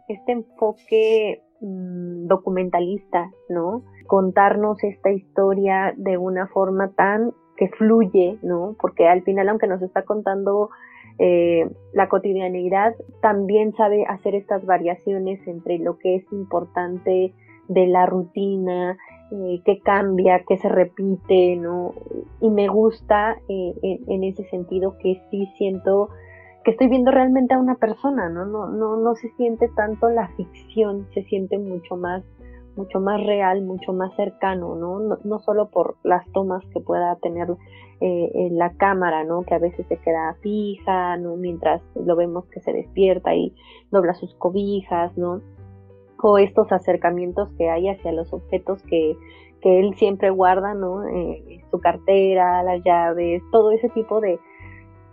Speaker 3: este enfoque mm, documentalista, ¿no? Contarnos esta historia de una forma tan que fluye, ¿no? Porque al final, aunque nos está contando eh, la cotidianidad, también sabe hacer estas variaciones entre lo que es importante de la rutina, eh, qué cambia, qué se repite, ¿no? Y me gusta eh, en, ese sentido que sí siento que estoy viendo realmente a una persona, ¿no? No, no, no se siente tanto la ficción, se siente mucho más mucho más real, mucho más cercano, ¿no? No, solo por las tomas que pueda tener eh, la cámara, ¿no? Que a veces se queda fija, ¿no? Mientras lo vemos que se despierta y dobla sus cobijas, ¿no? o estos acercamientos que hay hacia los objetos que, que él siempre guarda, ¿no? Eh, su cartera, las llaves, todo ese tipo de,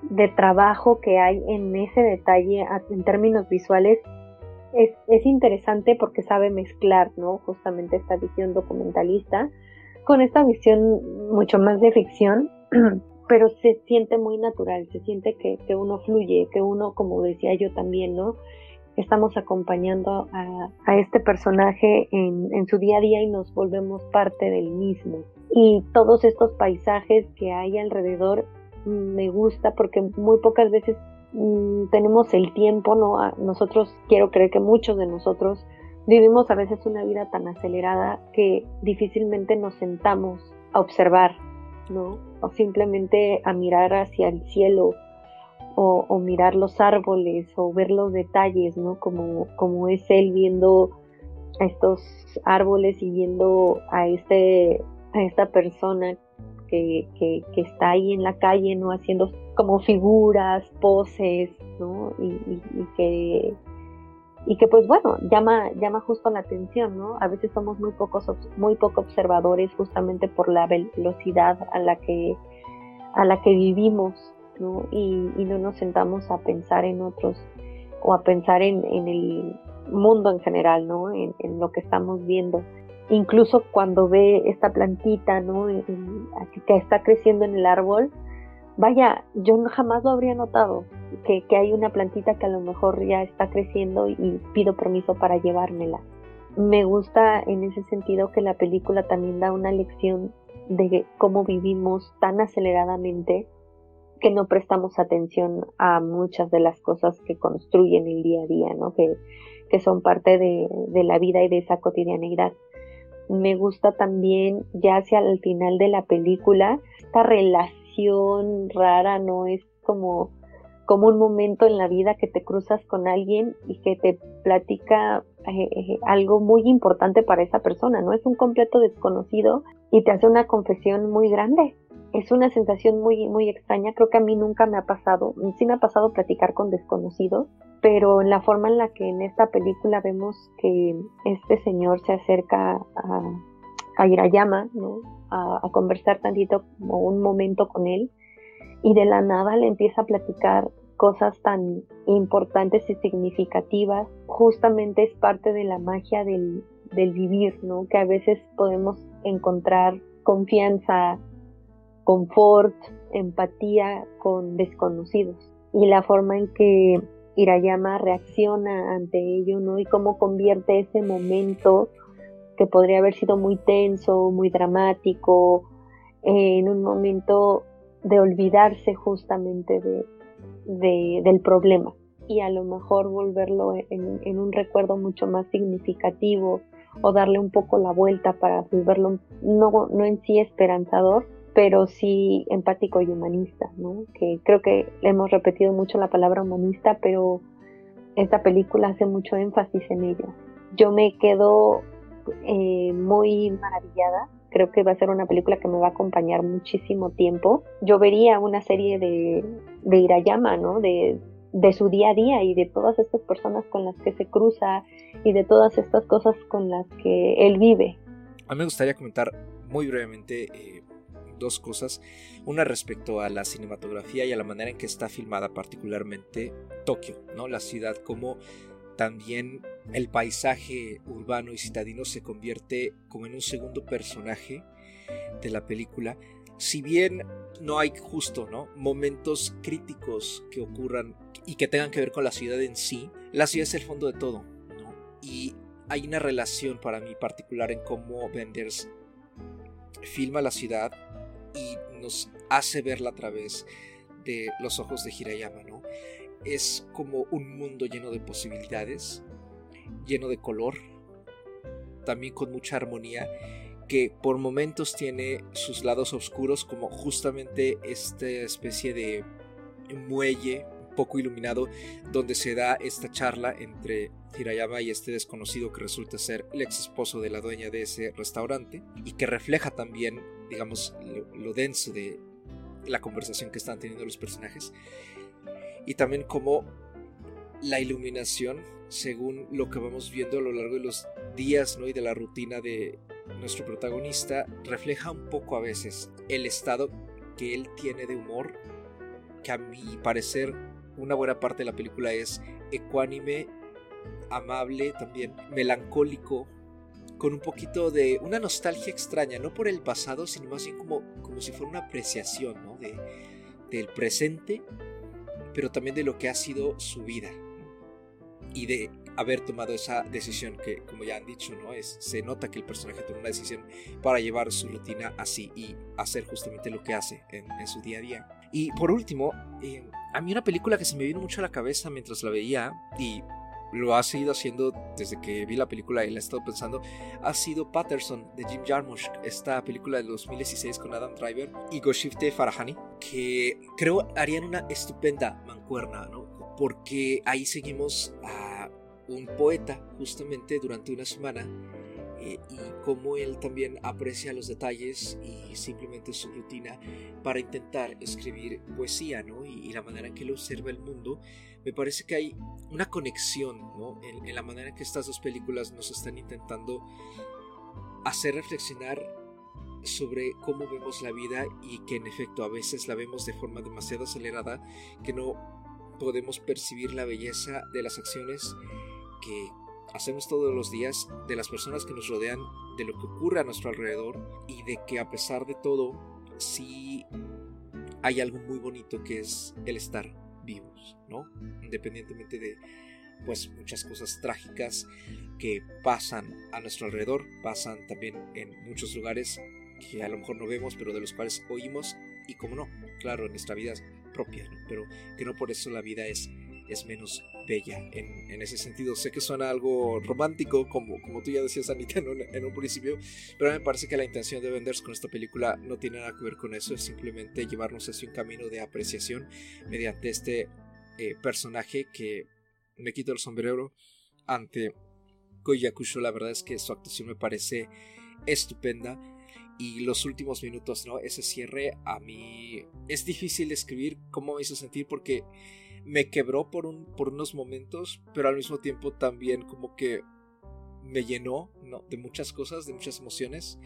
Speaker 3: de trabajo que hay en ese detalle en términos visuales es, es, interesante porque sabe mezclar, ¿no? Justamente esta visión documentalista con esta visión mucho más de ficción, pero se siente muy natural, se siente que, que uno fluye, que uno, como decía yo también, ¿no? estamos acompañando a, este personaje en, en, su día a día y nos volvemos parte del mismo. Y todos estos paisajes que hay alrededor me gusta porque muy pocas veces mm, tenemos el tiempo, ¿no? nosotros, quiero creer que muchos de nosotros vivimos a veces una vida tan acelerada que difícilmente nos sentamos a observar, ¿no? O simplemente a mirar hacia el cielo o, mirar los árboles o ver los detalles, ¿no? Como, como es él viendo a estos árboles y viendo a, este, a esta persona que, está ahí en la calle, ¿no? Haciendo como figuras, poses, ¿no? Y, y, que y que pues bueno llama llama justo la atención no a veces somos muy pocos muy poco observadores justamente por la velocidad a la que a la que vivimos y, no nos sentamos a pensar en otros o a pensar en, el mundo en general, ¿no? En, lo que estamos viendo. Incluso cuando ve esta plantita, ¿no? que está creciendo en el árbol, vaya, yo jamás lo habría notado, que, hay una plantita que a lo mejor ya está creciendo y pido permiso para llevármela. Me gusta en ese sentido que la película también da una lección de cómo vivimos tan aceleradamente que no prestamos atención a muchas de las cosas que construyen el día a día, ¿no? que, que son parte de, de la vida y de esa cotidianeidad. Me gusta también, ya hacia el final de la película, esta relación rara, ¿no? Es como, como un momento en la vida que te cruzas con alguien y que te platica eh, eh, algo muy importante para esa persona, ¿no? Es un completo desconocido y te hace una confesión muy grande es una sensación muy, muy extraña. Creo que a mí nunca me ha pasado. Sí me ha pasado platicar con desconocidos, pero en la forma en la que en esta película vemos que este señor se acerca a, a Irayama, ¿no? A, a, conversar tantito como un momento con él y de la nada le empieza a platicar cosas tan importantes y significativas. Justamente es parte de la magia del, vivir, ¿no? Que a veces podemos encontrar confianza, confort, empatía con desconocidos y la forma en que Hirayama reacciona ante ello, ¿no? Y cómo convierte ese momento que podría haber sido muy tenso, muy dramático, en un momento de olvidarse justamente de, del problema y a lo mejor volverlo en, en, un recuerdo mucho más significativo o darle un poco la vuelta para volverlo no, no en sí esperanzador, pero sí empático y humanista, ¿no? Que creo que hemos repetido mucho la palabra humanista, pero esta película hace mucho énfasis en ella. Yo me quedo eh, muy maravillada. Creo que va a ser una película que me va a acompañar muchísimo tiempo. Yo vería una serie de, de Irayama, ¿no? De, de su día a día y de todas estas personas con las que se cruza y de todas estas cosas con las que él vive.
Speaker 1: A mí me gustaría comentar muy brevemente eh, dos cosas. Una respecto a la cinematografía y a la manera en que está filmada, particularmente Tokio, ¿no? La ciudad como también el paisaje urbano y citadino se convierte como en un segundo personaje de la película. Si bien no hay justo, ¿no? momentos críticos que ocurran y que tengan que ver con la ciudad en sí, la ciudad es el fondo de todo, Y hay una relación para mí particular en cómo Benders filma la ciudad y nos hace verla a través de los ojos de Hirayama, ¿no? Es como un mundo lleno de posibilidades, lleno de color, también con mucha armonía, que por momentos tiene sus lados oscuros, como justamente esta especie de muelle poco iluminado donde se da esta charla entre Hirayama y este desconocido que resulta ser el ex esposo de la dueña de ese restaurante y que refleja también digamos, lo, denso de la conversación que están teniendo los personajes. Y también como la iluminación, según lo que vamos viendo a lo largo de los días ¿no? y de la rutina de nuestro protagonista, refleja un poco a veces el estado que él tiene de humor, que a mi parecer una buena parte de la película es ecuánime, amable, también melancólico, con un poquito de una nostalgia extraña, no por el pasado, sino más bien como, como si fuera una apreciación ¿no? de, del presente, pero también de lo que ha sido su vida. y de haber tomado esa decisión que, como ya han dicho, ¿no? Es, se nota que el personaje tomó una decisión para llevar su rutina así y hacer justamente lo que hace en, su día a día. Y por último, eh, a mí una película que se me vino mucho a la cabeza mientras la veía y lo ha seguido haciendo desde que vi la película y la he estado pensando, ha sido Patterson de Jim Jarmusch, esta película de 2016 con Adam Driver y Goshifte Farahani, que creo harían una estupenda mancuerna, ¿no? Porque ahí seguimos a un poeta justamente durante una semana eh, y cómo él también aprecia los detalles y simplemente su rutina para intentar escribir poesía, ¿no? Y, la manera en que él observa el mundo, me parece que hay una conexión, ¿no? En, la manera en que estas dos películas nos están intentando hacer reflexionar sobre cómo vemos la vida y que en efecto a veces la vemos de forma demasiado acelerada que no podemos percibir la belleza de las acciones que hacemos todos los días, de las personas que nos rodean, de lo que ocurre a nuestro alrededor y de que a pesar de todo, sí hay algo muy bonito que es el estar vivos, ¿no? Independientemente de pues muchas cosas trágicas que pasan a nuestro alrededor, pasan también en muchos lugares que a lo mejor no vemos, pero de los cuales oímos y como no, claro, en nuestra vida propia, ¿no? pero que no por eso la vida es es menos bella en, ese sentido. Sé que suena algo romántico, como, como tú ya decías, Anita, en un, en un principio, pero me parece que la intención de Venders con esta película no tiene nada que ver con eso, es simplemente llevarnos hacia un camino de apreciación mediante este eh, personaje que me quito el sombrero ante Koyakusho. La verdad es que su actuación me parece estupenda. Y los últimos minutos, ¿no? Ese cierre a mí es difícil describir cómo me hizo sentir porque me quebró por, un, por unos momentos, pero al mismo tiempo también como que me llenó ¿no? de muchas cosas, de muchas emociones.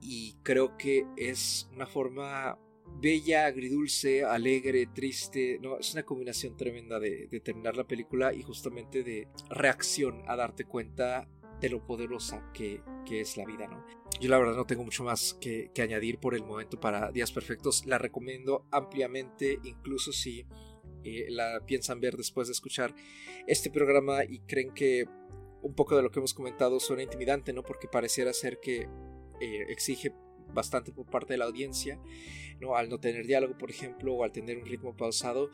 Speaker 1: Y creo que es una forma bella, agridulce, alegre, triste. No, es una combinación tremenda de, terminar la película y justamente de reacción a darte cuenta de lo poderosa que, es la vida, ¿no? Yo la verdad no tengo mucho más que, que añadir por el momento para Días Perfectos. La recomiendo ampliamente, incluso si eh, la piensan ver después de escuchar este programa y creen que un poco de lo que hemos comentado suena intimidante, ¿no? Porque pareciera ser que eh, exige bastante por parte de la audiencia, ¿no? Al no tener diálogo, por ejemplo, o al tener un ritmo pausado,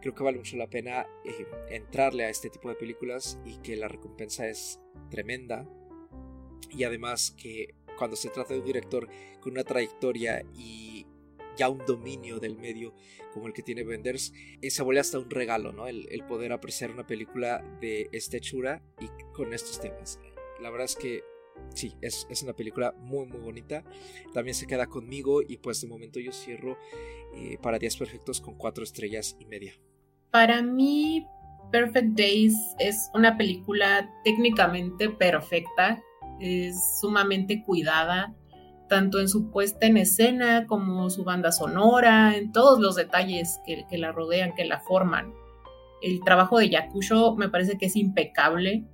Speaker 1: creo que vale mucho la pena eh, entrarle a este tipo de películas y que la recompensa es tremenda. Y además que cuando se trata de un director con una trayectoria y ya un dominio del medio como el que tiene Benders, eh, se vuelve hasta un regalo, ¿no? El, poder apreciar una película de esta hechura y con estos temas. La verdad es que sí, es, es, una película muy muy bonita. También se queda conmigo y pues de momento yo cierro eh, para Días Perfectos con cuatro estrellas y media.
Speaker 2: Para mí, Perfect Days es una película técnicamente perfecta, es sumamente cuidada tanto en su puesta en escena como su banda sonora, en todos los detalles que, la rodean, que la forman. El trabajo de Yakusho me parece que es impecable.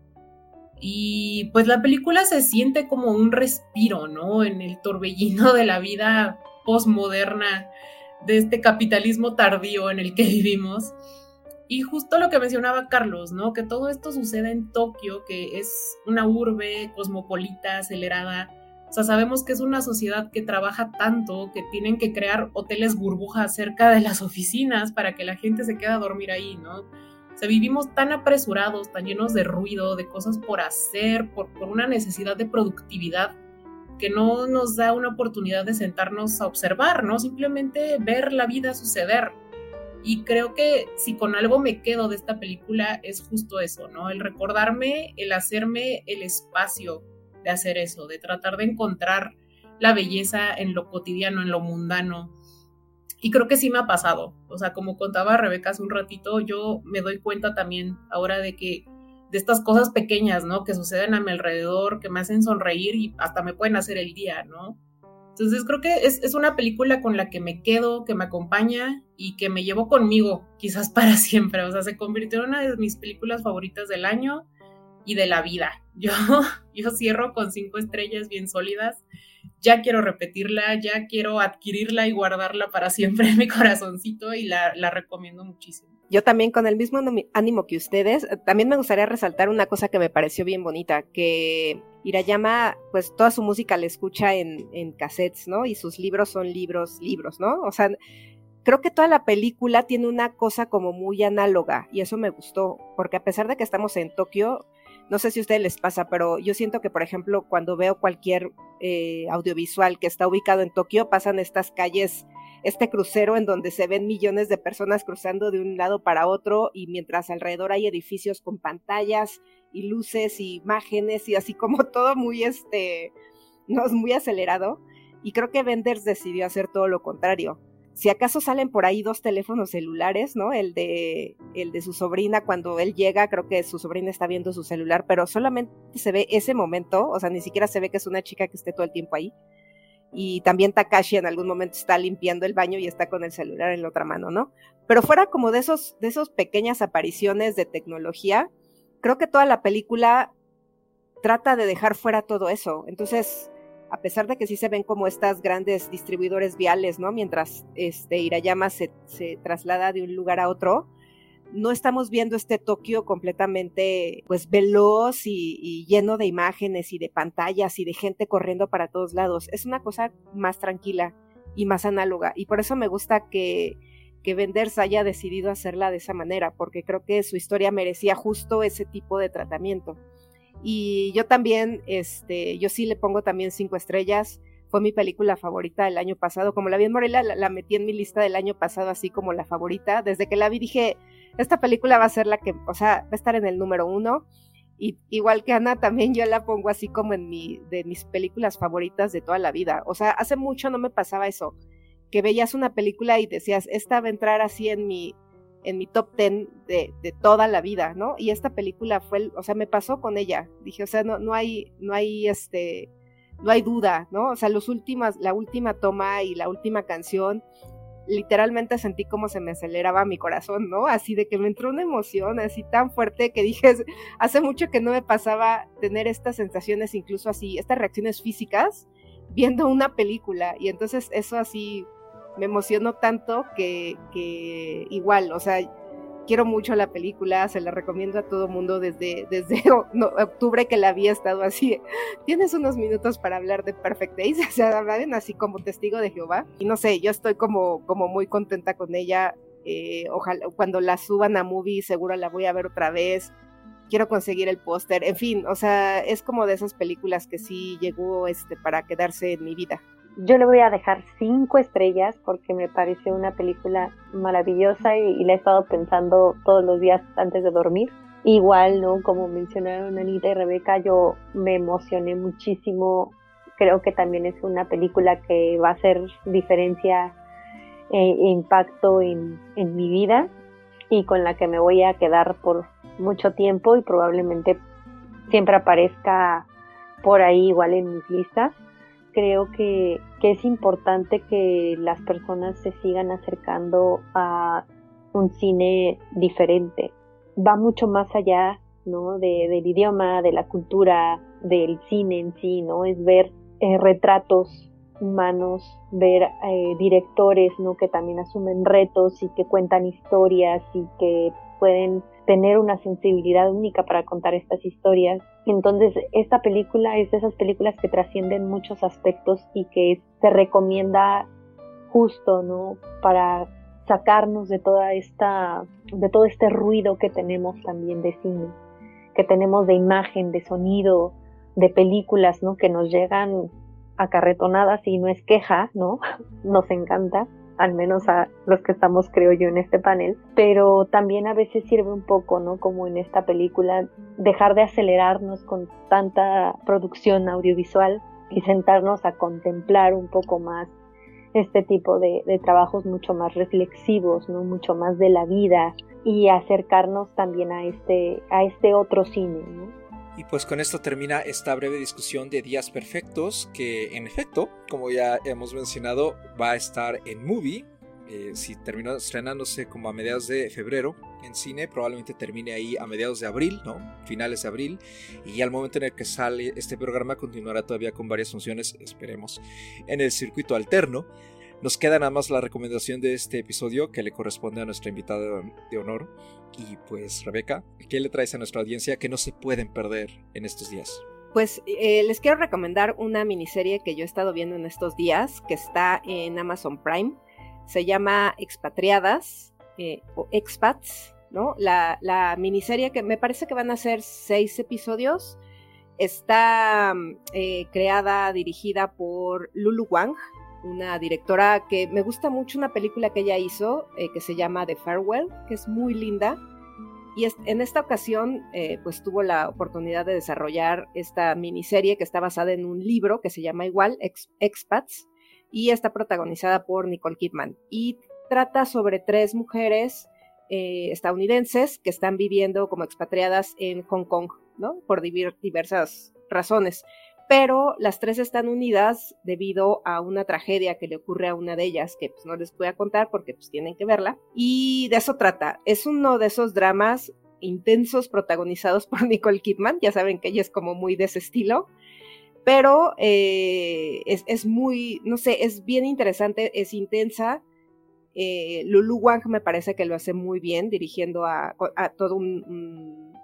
Speaker 2: Y pues la película se siente como un respiro, ¿no? En el torbellino de la vida postmoderna, de este capitalismo tardío en el que vivimos. Y justo lo que mencionaba Carlos, ¿no? Que todo esto sucede en Tokio, que es una urbe cosmopolita, acelerada, o sabemos que es una sociedad que trabaja tanto que tienen que crear hoteles burbujas cerca de las oficinas para que la gente se quede a dormir ahí, ¿no? O vivimos tan apresurados, tan llenos de ruido, de cosas por hacer, por, por una necesidad de productividad que no nos da una oportunidad de sentarnos a observar, ¿no? Simplemente ver la vida suceder. Y creo que si con algo me quedo de esta película es justo eso, ¿no? El recordarme, el hacerme el espacio de hacer eso, de tratar de encontrar la belleza en lo cotidiano, en lo mundano. Y creo que sí me ha pasado. O sea, como contaba Rebeca hace un ratito, yo me doy cuenta también ahora de que de estas cosas pequeñas, ¿no? Que suceden a mi alrededor, que me hacen sonreír y hasta me pueden hacer el día, ¿no? Entonces creo que es, es, una película con la que me quedo, que me acompaña y que me llevo conmigo, quizás para siempre. O sea, se convirtió en una de mis películas favoritas del año y de la vida. Yo, yo cierro con cinco estrellas bien sólidas. Ya quiero repetirla, ya quiero adquirirla y guardarla para siempre en mi corazoncito y la, la recomiendo muchísimo.
Speaker 4: yo también con el mismo ánimo que ustedes, también me gustaría resaltar una cosa que me pareció bien bonita, que Irayama, pues toda su música la escucha en, en cassettes, ¿no? Y sus libros son libros, libros, ¿no? O sea, creo que toda la película tiene una cosa como muy análoga y eso me gustó, porque a pesar de que estamos en Tokio, no sé si a ustedes les pasa, pero yo siento que, por ejemplo, cuando veo cualquier eh, audiovisual que está ubicado en Tokio, pasan estas calles, este crucero en donde se ven millones de personas cruzando de un lado para otro y mientras alrededor hay edificios con pantallas y luces y imágenes y así como todo muy, este, no es muy acelerado. Y creo que Venders decidió hacer todo lo contrario si acaso salen por ahí dos teléfonos celulares, ¿no? El de, el de su sobrina cuando él llega, creo que su sobrina está viendo su celular, pero solamente se ve ese momento, o sea, ni siquiera se ve que es una chica que esté todo el tiempo ahí. Y también Takashi en algún momento está limpiando el baño y está con el celular en la otra mano, ¿no? Pero fuera como de esos, de esos pequeñas apariciones de tecnología, creo que toda la película trata de dejar fuera todo eso. Entonces, a pesar de que sí se ven como estas grandes distribuidores viales, ¿no? Mientras este Irayama se, se traslada de un lugar a otro, no estamos viendo este Tokio completamente pues veloz y, y, lleno de imágenes y de pantallas y de gente corriendo para todos lados. Es una cosa más tranquila y más análoga. Y por eso me gusta que, que Venders haya decidido hacerla de esa manera, porque creo que su historia merecía justo ese tipo de tratamiento. Y yo también, este, yo sí le pongo también cinco estrellas. Fue mi película favorita del año pasado. Como la vi en Morelia, la, metí en mi lista del año pasado así como la favorita. Desde que la vi dije, esta película va a ser la que, o sea, va a estar en el número uno. Y igual que Ana, también yo la pongo así como en mi, de mis películas favoritas de toda la vida. O sea, hace mucho no me pasaba eso, que veías una película y decías, esta va a entrar así en mi, en mi top ten de, de, toda la vida, ¿no? Y esta película fue, o sea, me pasó con ella. Dije, o sea, no, no hay, no hay este, no hay duda, ¿no? O sea, los últimas, la última toma y la última canción, literalmente sentí como se me aceleraba mi corazón, ¿no? Así de que me entró una emoción así tan fuerte que dije, hace mucho que no me pasaba tener estas sensaciones, incluso así, estas reacciones físicas, viendo una película. Y entonces eso así me emocionó tanto que, igual, o sea, quiero mucho la película, se la recomiendo a todo mundo desde, desde octubre que la había estado así. Tienes unos minutos para hablar de Perfect Days, o sea, hablan así como testigo de Jehová. Y no sé, yo estoy como, como muy contenta con ella. Eh, ojalá cuando la suban a movie seguro la voy a ver otra vez. Quiero conseguir el póster, en fin, o sea, es como de esas películas que sí llegó este para quedarse en mi vida.
Speaker 3: Yo le voy a dejar cinco estrellas porque me parece una película maravillosa y, la he estado pensando todos los días antes de dormir. Igual, ¿no? Como mencionaron Anita y Rebeca, yo me emocioné muchísimo. Creo que también es una película que va a hacer diferencia e impacto en, en mi vida y con la que me voy a quedar por mucho tiempo y probablemente siempre aparezca por ahí igual en mis listas creo que, es importante que las personas se sigan acercando a un cine diferente. Va mucho más allá, ¿no? De, del idioma, de la cultura, del cine en sí, ¿no? Es ver eh, retratos humanos, ver eh, directores, ¿no? Que también asumen retos y que cuentan historias y que pueden tener una sensibilidad única para contar estas historias. Entonces, esta película es de esas películas que trascienden muchos aspectos y que se recomienda justo, ¿no? Para sacarnos de toda esta, de todo este ruido que tenemos también de cine, que tenemos de imagen, de sonido, de películas, ¿no? Que nos llegan acarretonadas y no es queja, ¿no? Nos encanta al menos a los que estamos, creo yo, en este panel, pero también a veces sirve un poco, ¿no? Como en esta película, dejar de acelerarnos con tanta producción audiovisual y sentarnos a contemplar un poco más este tipo de, de trabajos mucho más reflexivos, ¿no? Mucho más de la vida y acercarnos también a este, a este otro cine, ¿no?
Speaker 1: Y pues con esto termina esta breve discusión de Días Perfectos, que en efecto, como ya hemos mencionado, va a estar en movie. Eh, si terminó estrenándose como a mediados de febrero en cine, probablemente termine ahí a mediados de abril, ¿no? Finales de abril. Y al momento en el que sale este programa continuará todavía con varias funciones, esperemos, en el circuito alterno. Nos queda nada más la recomendación de este episodio que le corresponde a nuestra invitada de honor. Y pues, Rebeca, ¿qué le traes a nuestra audiencia que no se pueden perder en estos días?
Speaker 4: Pues eh, les quiero recomendar una miniserie que yo he estado viendo en estos días, que está en Amazon Prime. Se llama Expatriadas eh, o Expats, ¿no? La, la, miniserie que me parece que van a ser seis episodios. Está eh, creada, dirigida por Lulu Wang, una directora que me gusta mucho, una película que ella hizo eh, que se llama The Farewell, que es muy linda. Y en esta ocasión, eh, pues tuvo la oportunidad de desarrollar esta miniserie que está basada en un libro que se llama igual, Expats, y está protagonizada por Nicole Kidman. Y trata sobre tres mujeres eh, estadounidenses que están viviendo como expatriadas en Hong Kong, ¿no? Por diversas razones pero las tres están unidas debido a una tragedia que le ocurre a una de ellas, que pues no les voy a contar porque pues tienen que verla. Y de eso trata. Es uno de esos dramas intensos protagonizados por Nicole Kidman, ya saben que ella es como muy de ese estilo, pero eh, es, muy, no sé, es bien interesante, es intensa. Eh, Lulu Wang me parece que lo hace muy bien dirigiendo a, todo un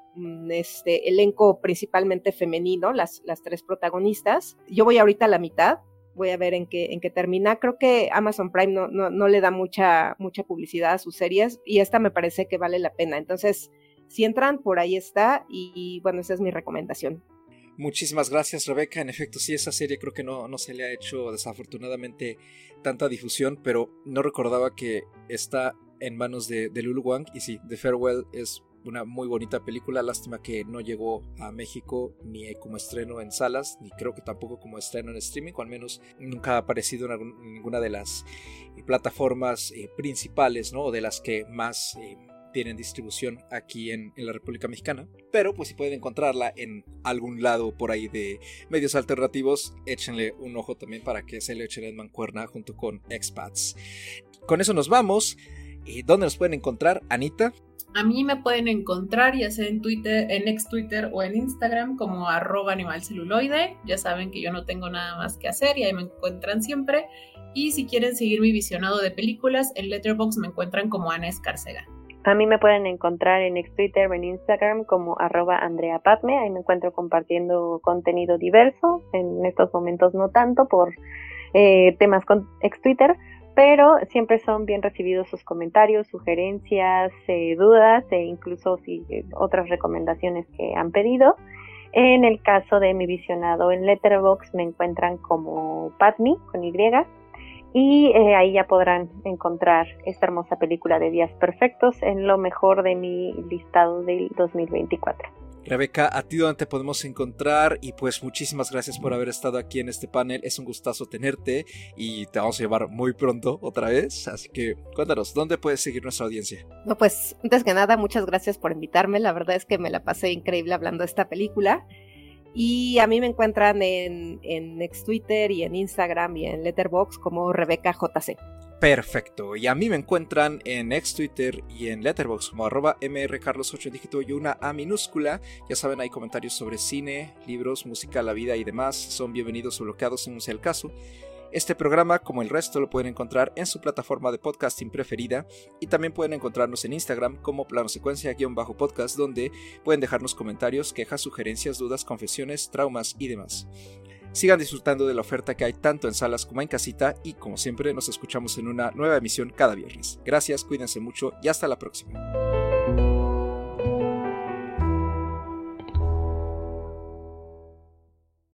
Speaker 4: este elenco principalmente femenino, las, las tres protagonistas. Yo voy ahorita a la mitad, voy a ver en qué, en qué termina. Creo que Amazon Prime no, no, le da mucha, mucha publicidad a sus series y esta me parece que vale la pena. Entonces, si entran, por ahí está y, bueno, esa es mi recomendación.
Speaker 1: Muchísimas gracias, Rebeca. En efecto, sí, esa serie creo que no, no se le ha hecho desafortunadamente tanta difusión, pero no recordaba que está en manos de, de Lulu Wang. Y sí, The Farewell es una muy bonita película, lástima que no llegó a México ni como estreno en salas, ni creo que tampoco como estreno en streaming, o al menos nunca ha aparecido en, ninguna de las eh, plataformas eh, principales, ¿no? O de las que más eh, tienen distribución aquí en, la República Mexicana. Pero pues si pueden encontrarla en algún lado por ahí de medios alternativos, échenle un ojo también para que se le echen en mancuerna junto con Expats. Con eso nos vamos. ¿Dónde nos pueden encontrar, Anita?
Speaker 2: A mí me pueden encontrar ya sea en Twitter, en ex Twitter o en Instagram como arroba animalceluloide. Ya saben que yo no tengo nada más que hacer y ahí me encuentran siempre. Y si quieren seguir mi visionado de películas, en Letterboxd me encuentran como Ana Escarcega.
Speaker 3: A mí me pueden encontrar en ex Twitter o en Instagram como arroba Andrea Patme. Ahí me encuentro compartiendo contenido diverso. En estos momentos no tanto por eh, temas con ex Twitter pero siempre son bien recibidos sus comentarios, sugerencias, eh, dudas e incluso eh, otras recomendaciones que han pedido. En el caso de mi visionado en Letterbox me encuentran como Patmi con Y y eh, ahí ya podrán encontrar esta hermosa película de Días Perfectos en lo mejor de mi listado del 2024.
Speaker 1: Rebeca, a ti donde te podemos encontrar y pues muchísimas gracias por haber estado aquí en este panel. Es un gustazo tenerte y te vamos a llevar muy pronto otra vez. Así que cuéntanos, ¿dónde puedes seguir nuestra audiencia?
Speaker 4: No, pues antes que nada, muchas gracias por invitarme. La verdad es que me la pasé increíble hablando de esta película. Y a mí me encuentran en, en Twitter y en Instagram y en Letterboxd como Rebeca JC.
Speaker 1: Perfecto. Y a mí me encuentran en ex Twitter y en Letterboxd como arroba mrcarlos8 dígito y una A minúscula. Ya saben, hay comentarios sobre cine, libros, música, la vida y demás. Son bienvenidos o bloqueados según sea el caso. Este programa, como el resto, lo pueden encontrar en su plataforma de podcasting preferida y también pueden encontrarnos en Instagram como plano secuencia-podcast donde pueden dejarnos comentarios, quejas, sugerencias, dudas, confesiones, traumas y demás. Sigan disfrutando de la oferta que hay tanto en salas como en casita y como siempre nos escuchamos en una nueva emisión cada viernes. Gracias, cuídense mucho y hasta la próxima.